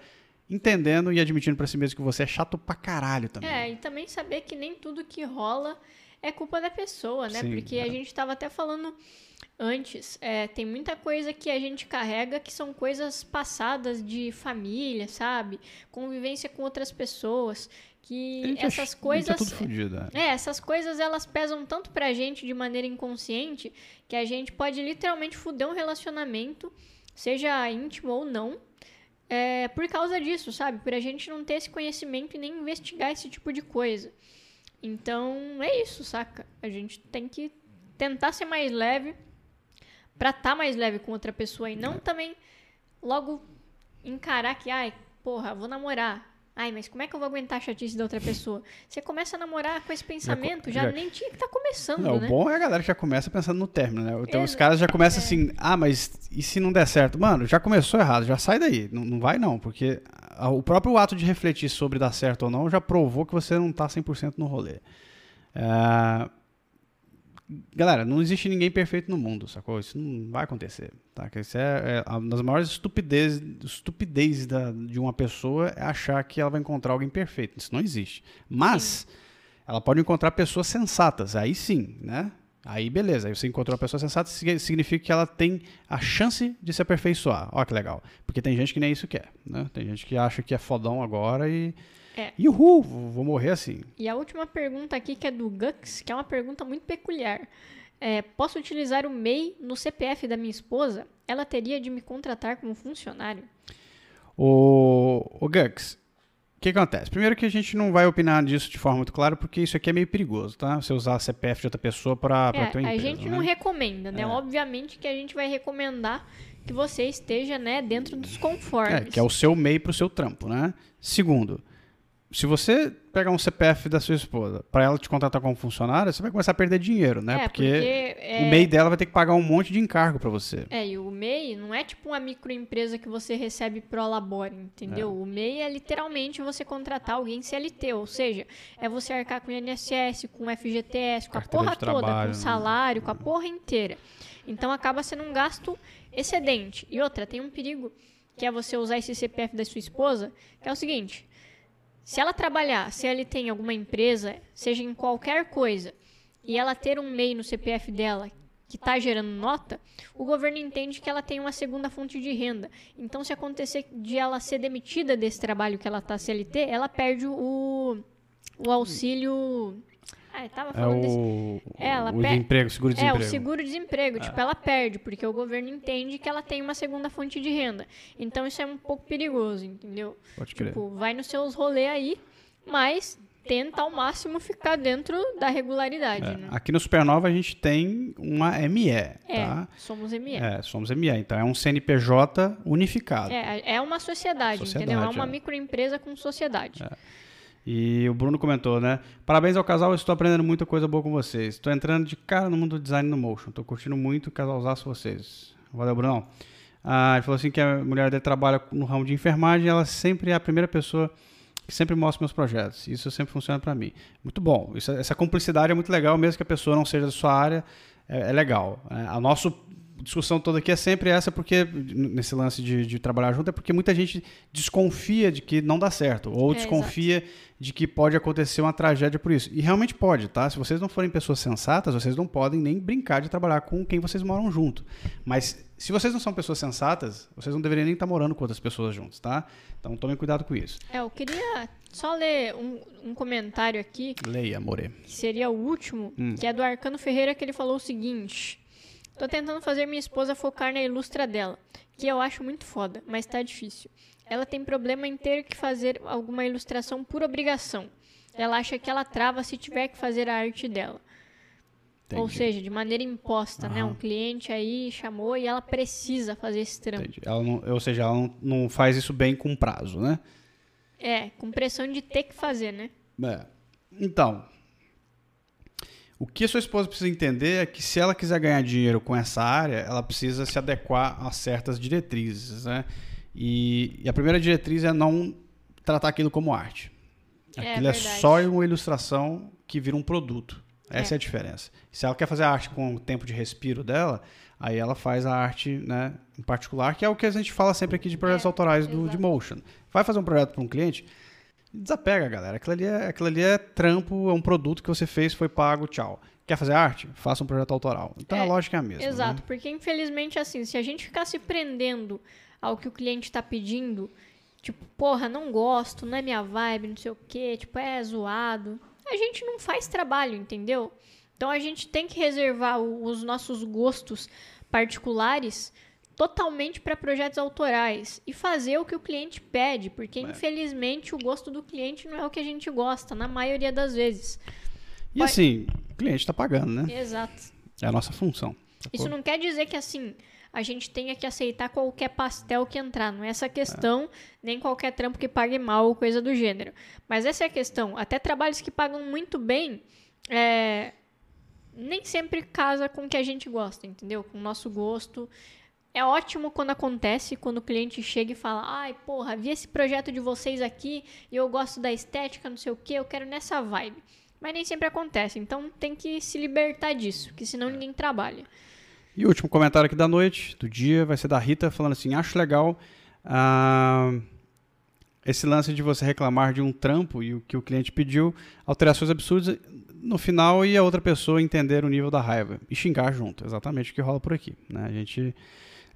entendendo e admitindo pra si mesmo que você é chato pra caralho também. É, e também saber que nem tudo que rola é culpa da pessoa, né? Sim, Porque é. a gente tava até falando antes, é, tem muita coisa que a gente carrega que são coisas passadas de família, sabe? Convivência com outras pessoas, que é essas a coisas... é tudo fodido, é. É, essas coisas elas pesam tanto pra gente de maneira inconsciente que a gente pode literalmente fuder um relacionamento, seja íntimo ou não, é, por causa disso, sabe? Por a gente não ter esse conhecimento e nem investigar esse tipo de coisa. Então, é isso, saca? A gente tem que tentar ser mais leve pra estar mais leve com outra pessoa e É. não também logo encarar que, ai, porra, vou namorar. Ai, mas como é que eu vou aguentar a chatice da outra pessoa? Você começa a namorar com esse pensamento, já, já- nem tinha que estar começando, Não, né? O bom é a galera que já começa pensando no término, né? Então os Exa- caras já começam assim, ah, mas e se não der certo? Mano, já começou errado, já sai daí. Não, não vai não, porque o próprio ato de refletir sobre dar certo ou não já provou que você não tá 100% no rolê. É, Galera, não existe ninguém perfeito no mundo, sacou? Isso não vai acontecer, tá? Que Isso é, é uma das maiores estupidez, estupidez da, de uma pessoa é achar que ela vai encontrar alguém perfeito. Isso não existe. Mas ela pode encontrar pessoas sensatas, aí sim, né? Aí beleza, aí você encontrou uma pessoa sensata, sig- significa que ela tem a chance de se aperfeiçoar. Olha que legal. Porque tem gente que nem isso quer, né? Tem gente que acha que é fodão agora e... É. Uhul, vou vou morrer assim. E a última pergunta aqui, que é do Gux, que é uma pergunta muito peculiar. É, posso utilizar o MEI no CPF da minha esposa? Ela teria de me contratar como funcionário? O, o Gux, o que acontece? Primeiro que a gente não vai opinar disso de forma muito clara, porque isso aqui é meio perigoso, tá? Você usar a CPF de outra pessoa para É, ter a uma empresa, gente né? não recomenda, né? É. Obviamente que a gente vai recomendar que você esteja, né, dentro dos conformes. É, que é o seu MEI pro seu trampo, né? Segundo, se você pegar um CPF da sua esposa para ela te contratar como funcionária, você vai começar a perder dinheiro, né? É, porque, é, o MEI dela vai ter que pagar um monte de encargo para você. É, e o MEI não é tipo uma microempresa que você recebe pro labore, entendeu? O MEI é literalmente você contratar alguém CLT, ou seja, é você arcar com o INSS, com o FGTS, com a Carteira porra de toda, trabalho, com né? salário, com a porra inteira. Então acaba sendo um gasto excedente. E outra, tem um perigo que é você usar esse CPF da sua esposa, que é o seguinte: se ela trabalhar, se ela tem alguma empresa, seja em qualquer coisa, e ela ter um MEI no CPF dela que está gerando nota, o governo entende que ela tem uma segunda fonte de renda. Então, se acontecer de ela ser demitida desse trabalho que ela está CLT, ela perde o, o auxílio. Ah, tava É falando desse. o, É, ela o pe- desemprego, seguro É, o seguro-desemprego. Tipo, ela perde, porque o governo entende que ela tem uma segunda fonte de renda. Então, isso é um pouco perigoso, entendeu? Pode crer. Tipo, vai nos seus rolês aí, mas tenta ao máximo ficar dentro da regularidade, É, né? Aqui no Supernova a gente tem uma ME, É, tá? somos ME. É, somos ME, então é um CNPJ unificado. É, é uma sociedade, Sociedade, entendeu? É uma é. microempresa com sociedade. E o Bruno comentou, né? Parabéns ao casal, estou aprendendo muita coisa boa com vocês. Estou entrando de cara no mundo do design no motion. Estou curtindo muito o casalzaço vocês. Valeu, Brunão. Ah, ele falou assim que a mulher dele trabalha no ramo de enfermagem ela sempre é a primeira pessoa que sempre mostra meus projetos. Isso sempre funciona para mim. Muito bom. Isso, essa cumplicidade é muito legal, mesmo que a pessoa não seja da sua área, é, é legal. É, a nossa discussão toda aqui é sempre essa, porque nesse lance de, de, trabalhar junto, é porque muita gente desconfia de que não dá certo, ou é, desconfia exato. de que pode acontecer uma tragédia por isso. E realmente pode, tá? Se vocês não forem pessoas sensatas, vocês não podem nem brincar de trabalhar com quem vocês moram junto. Mas se vocês não são pessoas sensatas, vocês não deveriam nem estar morando com outras pessoas juntos, tá? Então tomem cuidado com isso. É, eu queria só ler um, um comentário aqui. Leia, amore. Que seria o último, hum. que é do Arcano Ferreira, que ele falou o seguinte. Tô tentando fazer minha esposa focar na ilustra dela, que eu acho muito foda, mas tá difícil. Ela tem problema em ter que fazer alguma ilustração por obrigação. Ela acha que ela trava se tiver que fazer a arte dela. Entendi. Ou seja, de maneira imposta, né? Um cliente aí chamou e ela precisa fazer esse trampo. Entendi. Ela não, ou seja, ela não, não faz isso bem com prazo, né? É, com pressão de ter que fazer, né? É. Então, o que a sua esposa precisa entender é que se ela quiser ganhar dinheiro com essa área, ela precisa se adequar a certas diretrizes, né? E, e a primeira diretriz é não tratar aquilo como arte. É aquilo é, é só uma ilustração que vira um produto. Essa é. é. a diferença. Se ela quer fazer a arte com o tempo de respiro dela, aí ela faz a arte né, em particular, que é o que a gente fala sempre aqui de projetos é, autorais do, de Motion. Vai fazer um projeto para um cliente, desapega, galera. Aquilo ali, é, aquilo ali é trampo, é um produto que você fez, foi pago, tchau. Quer fazer arte? Faça um projeto autoral. Então é, a lógica é a mesma. Exato, né? porque infelizmente, assim, se a gente ficar se prendendo ao que o cliente está pedindo, tipo, porra, não gosto, não é minha vibe, não sei o quê, tipo, é zoado a gente não faz trabalho, entendeu? Então a gente tem que reservar os nossos gostos particulares totalmente para projetos autorais e fazer o que o cliente pede, porque é. infelizmente o gosto do cliente não é o que a gente gosta, na maioria das vezes. E Pode... assim, o cliente está pagando, né? Exato. É a nossa função. Isso não quer dizer que assim a gente tenha que aceitar qualquer pastel que entrar. Não é essa questão, é. nem qualquer trampo que pague mal ou coisa do gênero. Mas essa é a questão. Até trabalhos que pagam muito bem, é, nem sempre casa com o que a gente gosta, entendeu? Com o nosso gosto. É ótimo quando acontece, quando o cliente chega e fala: ai, porra, vi esse projeto de vocês aqui e eu gosto da estética, não sei o que, eu quero nessa vibe. Mas nem sempre acontece, então tem que se libertar disso, que senão ninguém trabalha. E o último comentário aqui da noite, do dia, vai ser da Rita, falando assim: acho legal uh, esse lance de você reclamar de um trampo e o que o cliente pediu, alterações absurdas no final e a outra pessoa entender o nível da raiva e xingar junto. Exatamente o que rola por aqui. Né? A gente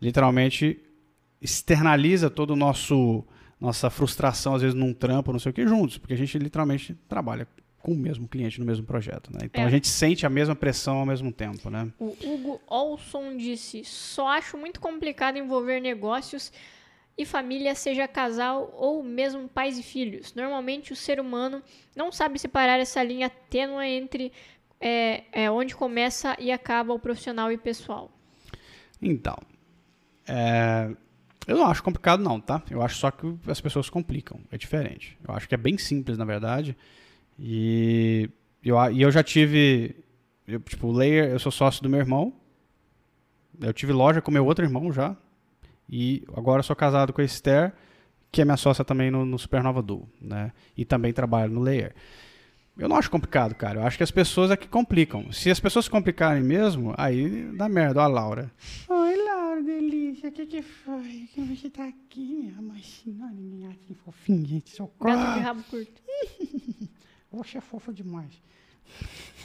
literalmente externaliza todo o nosso nossa frustração, às vezes, num trampo, não sei o que, juntos, porque a gente literalmente trabalha com o mesmo cliente no mesmo projeto. Né? Então é. a gente sente a mesma pressão ao mesmo tempo. Né? O Hugo Olson disse: só acho muito complicado envolver negócios e família, seja casal ou mesmo pais e filhos. Normalmente o ser humano não sabe separar essa linha tênue entre é, é, onde começa e acaba o profissional e pessoal. Então, é, eu não acho complicado não, tá? Eu acho só que as pessoas complicam, é diferente. Eu acho que é bem simples, na verdade. E eu, e eu já tive. Eu, tipo, Layer, eu sou sócio do meu irmão. Eu tive loja com meu outro irmão já. E agora sou casado com a Esther, que é minha sócia também no, no Supernova Duo, né? E também trabalho no Layer. Eu não acho complicado, cara. Eu acho que as pessoas é que complicam. Se as pessoas se complicarem mesmo, aí dá merda. Ó a Laura. Oi, Laura, delícia. O que que foi? Que você tá aqui, minha mãe? Senhora, que fofinha, gente. Socorro. Gato de rabo curto. <laughs> Poxa, é fofa demais.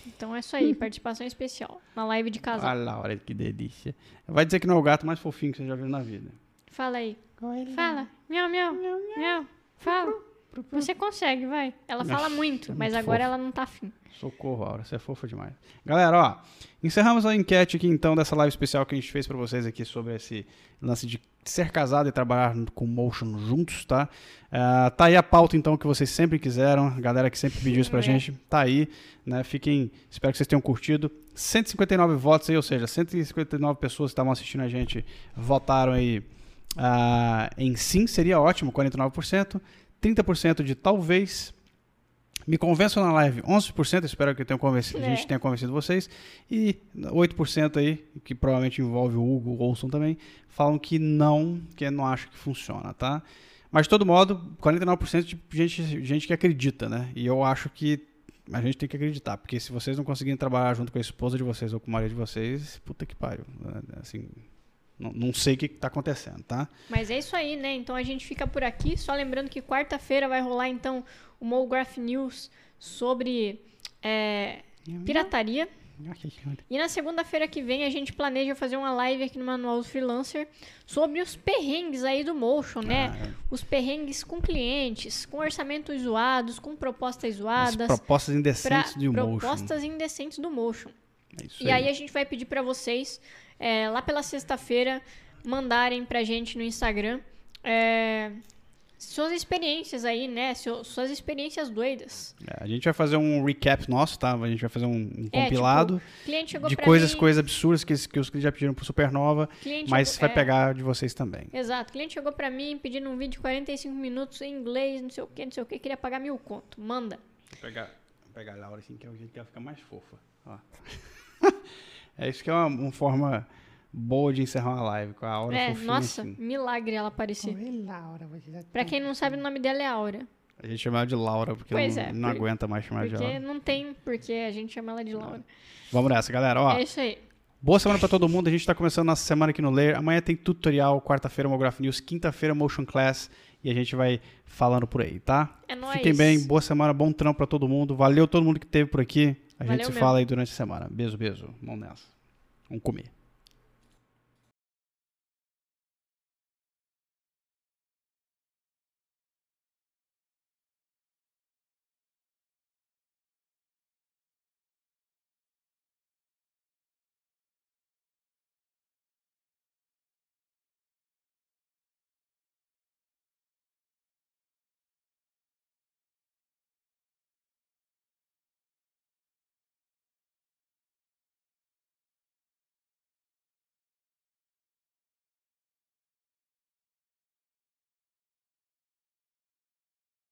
Então é isso aí, participação especial na live de casal. Olha lá, olha que delícia. Vai dizer que não é o gato mais fofinho que você já viu na vida. Fala aí. Fala. Miau, miau. Miau, miau. Fala. Você consegue, vai. Ela fala muito, mas agora ela não tá afim. Socorro, Aura, você é fofa demais. Galera, ó, encerramos a enquete aqui então dessa live especial que a gente fez para vocês aqui sobre esse lance de ser casado e trabalhar com motion juntos, tá? Uh, tá aí a pauta então que vocês sempre quiseram, a galera que sempre pediu isso pra é. gente, tá aí, né? Fiquem, espero que vocês tenham curtido. 159 votos aí, ou seja, 159 pessoas que estavam assistindo a gente votaram aí uh, em sim, seria ótimo, 49%. 30% de talvez. Me convençam na live, 11%, espero que tenha convencido, é. a gente tenha convencido vocês. E 8% aí, que provavelmente envolve o Hugo, o Olson também, falam que não, que não acha que funciona, tá? Mas de todo modo, 49% de gente, gente que acredita, né? E eu acho que a gente tem que acreditar, porque se vocês não conseguirem trabalhar junto com a esposa de vocês ou com o marido de vocês, puta que pariu. né? Assim, não, não sei o que está acontecendo, tá? Mas é isso aí, né? Então a gente fica por aqui. Só lembrando que quarta-feira vai rolar, então, o MoGraph News sobre é, pirataria. E na segunda-feira que vem a gente planeja fazer uma live aqui no Manual do Freelancer sobre os perrengues aí do Motion, né? Ah, é. Os perrengues com clientes, com orçamentos zoados, com propostas As zoadas. propostas pra- indecentes do Motion. propostas indecentes do Motion. É E aí a gente vai pedir pra vocês, é, lá pela sexta-feira, mandarem pra gente no Instagram é, suas experiências aí, né? Seu- suas experiências doidas. É, a gente vai fazer um recap nosso, tá? A gente vai fazer um, um É, compilado tipo, cliente chegou de coisas, mim, coisas absurdas que, que os clientes já pediram pro Supernova, cliente mas chegou- vai é, pegar de vocês também. Exato. O cliente chegou pra mim pedindo um vídeo de 45 minutos em inglês, não sei o que, não sei o que, queria pagar mil conto. Manda. Vou pegar, vou pegar a Laura assim, que é o jeito que ela fica mais fofa. Ó. <laughs> é isso que é uma, uma forma boa de encerrar uma live, com a Aura é, fofinha nossa, assim. milagre ela aparecer. Oi, Laura, você já Pra quem não sabe, o nome dela é Aura. A gente chama ela de Laura, porque Pois não, é, não por- aguenta mais chamar de Porque Laura. não tem porque a gente chama ela de Laura. Vamos nessa, galera. Ó, É isso aí. Boa semana pra todo mundo. A gente tá começando nossa semana aqui no Layer. Amanhã tem tutorial, quarta-feira Mograph News, quinta-feira Motion Class e a gente vai falando por aí, tá? É nóis. Fiquem bem, boa semana, bom trampo pra todo mundo. Valeu todo mundo que esteve por aqui. A gente Valeu se mesmo. fala aí durante a semana. Beijo, beijo. Vamos nessa. Vamos comer.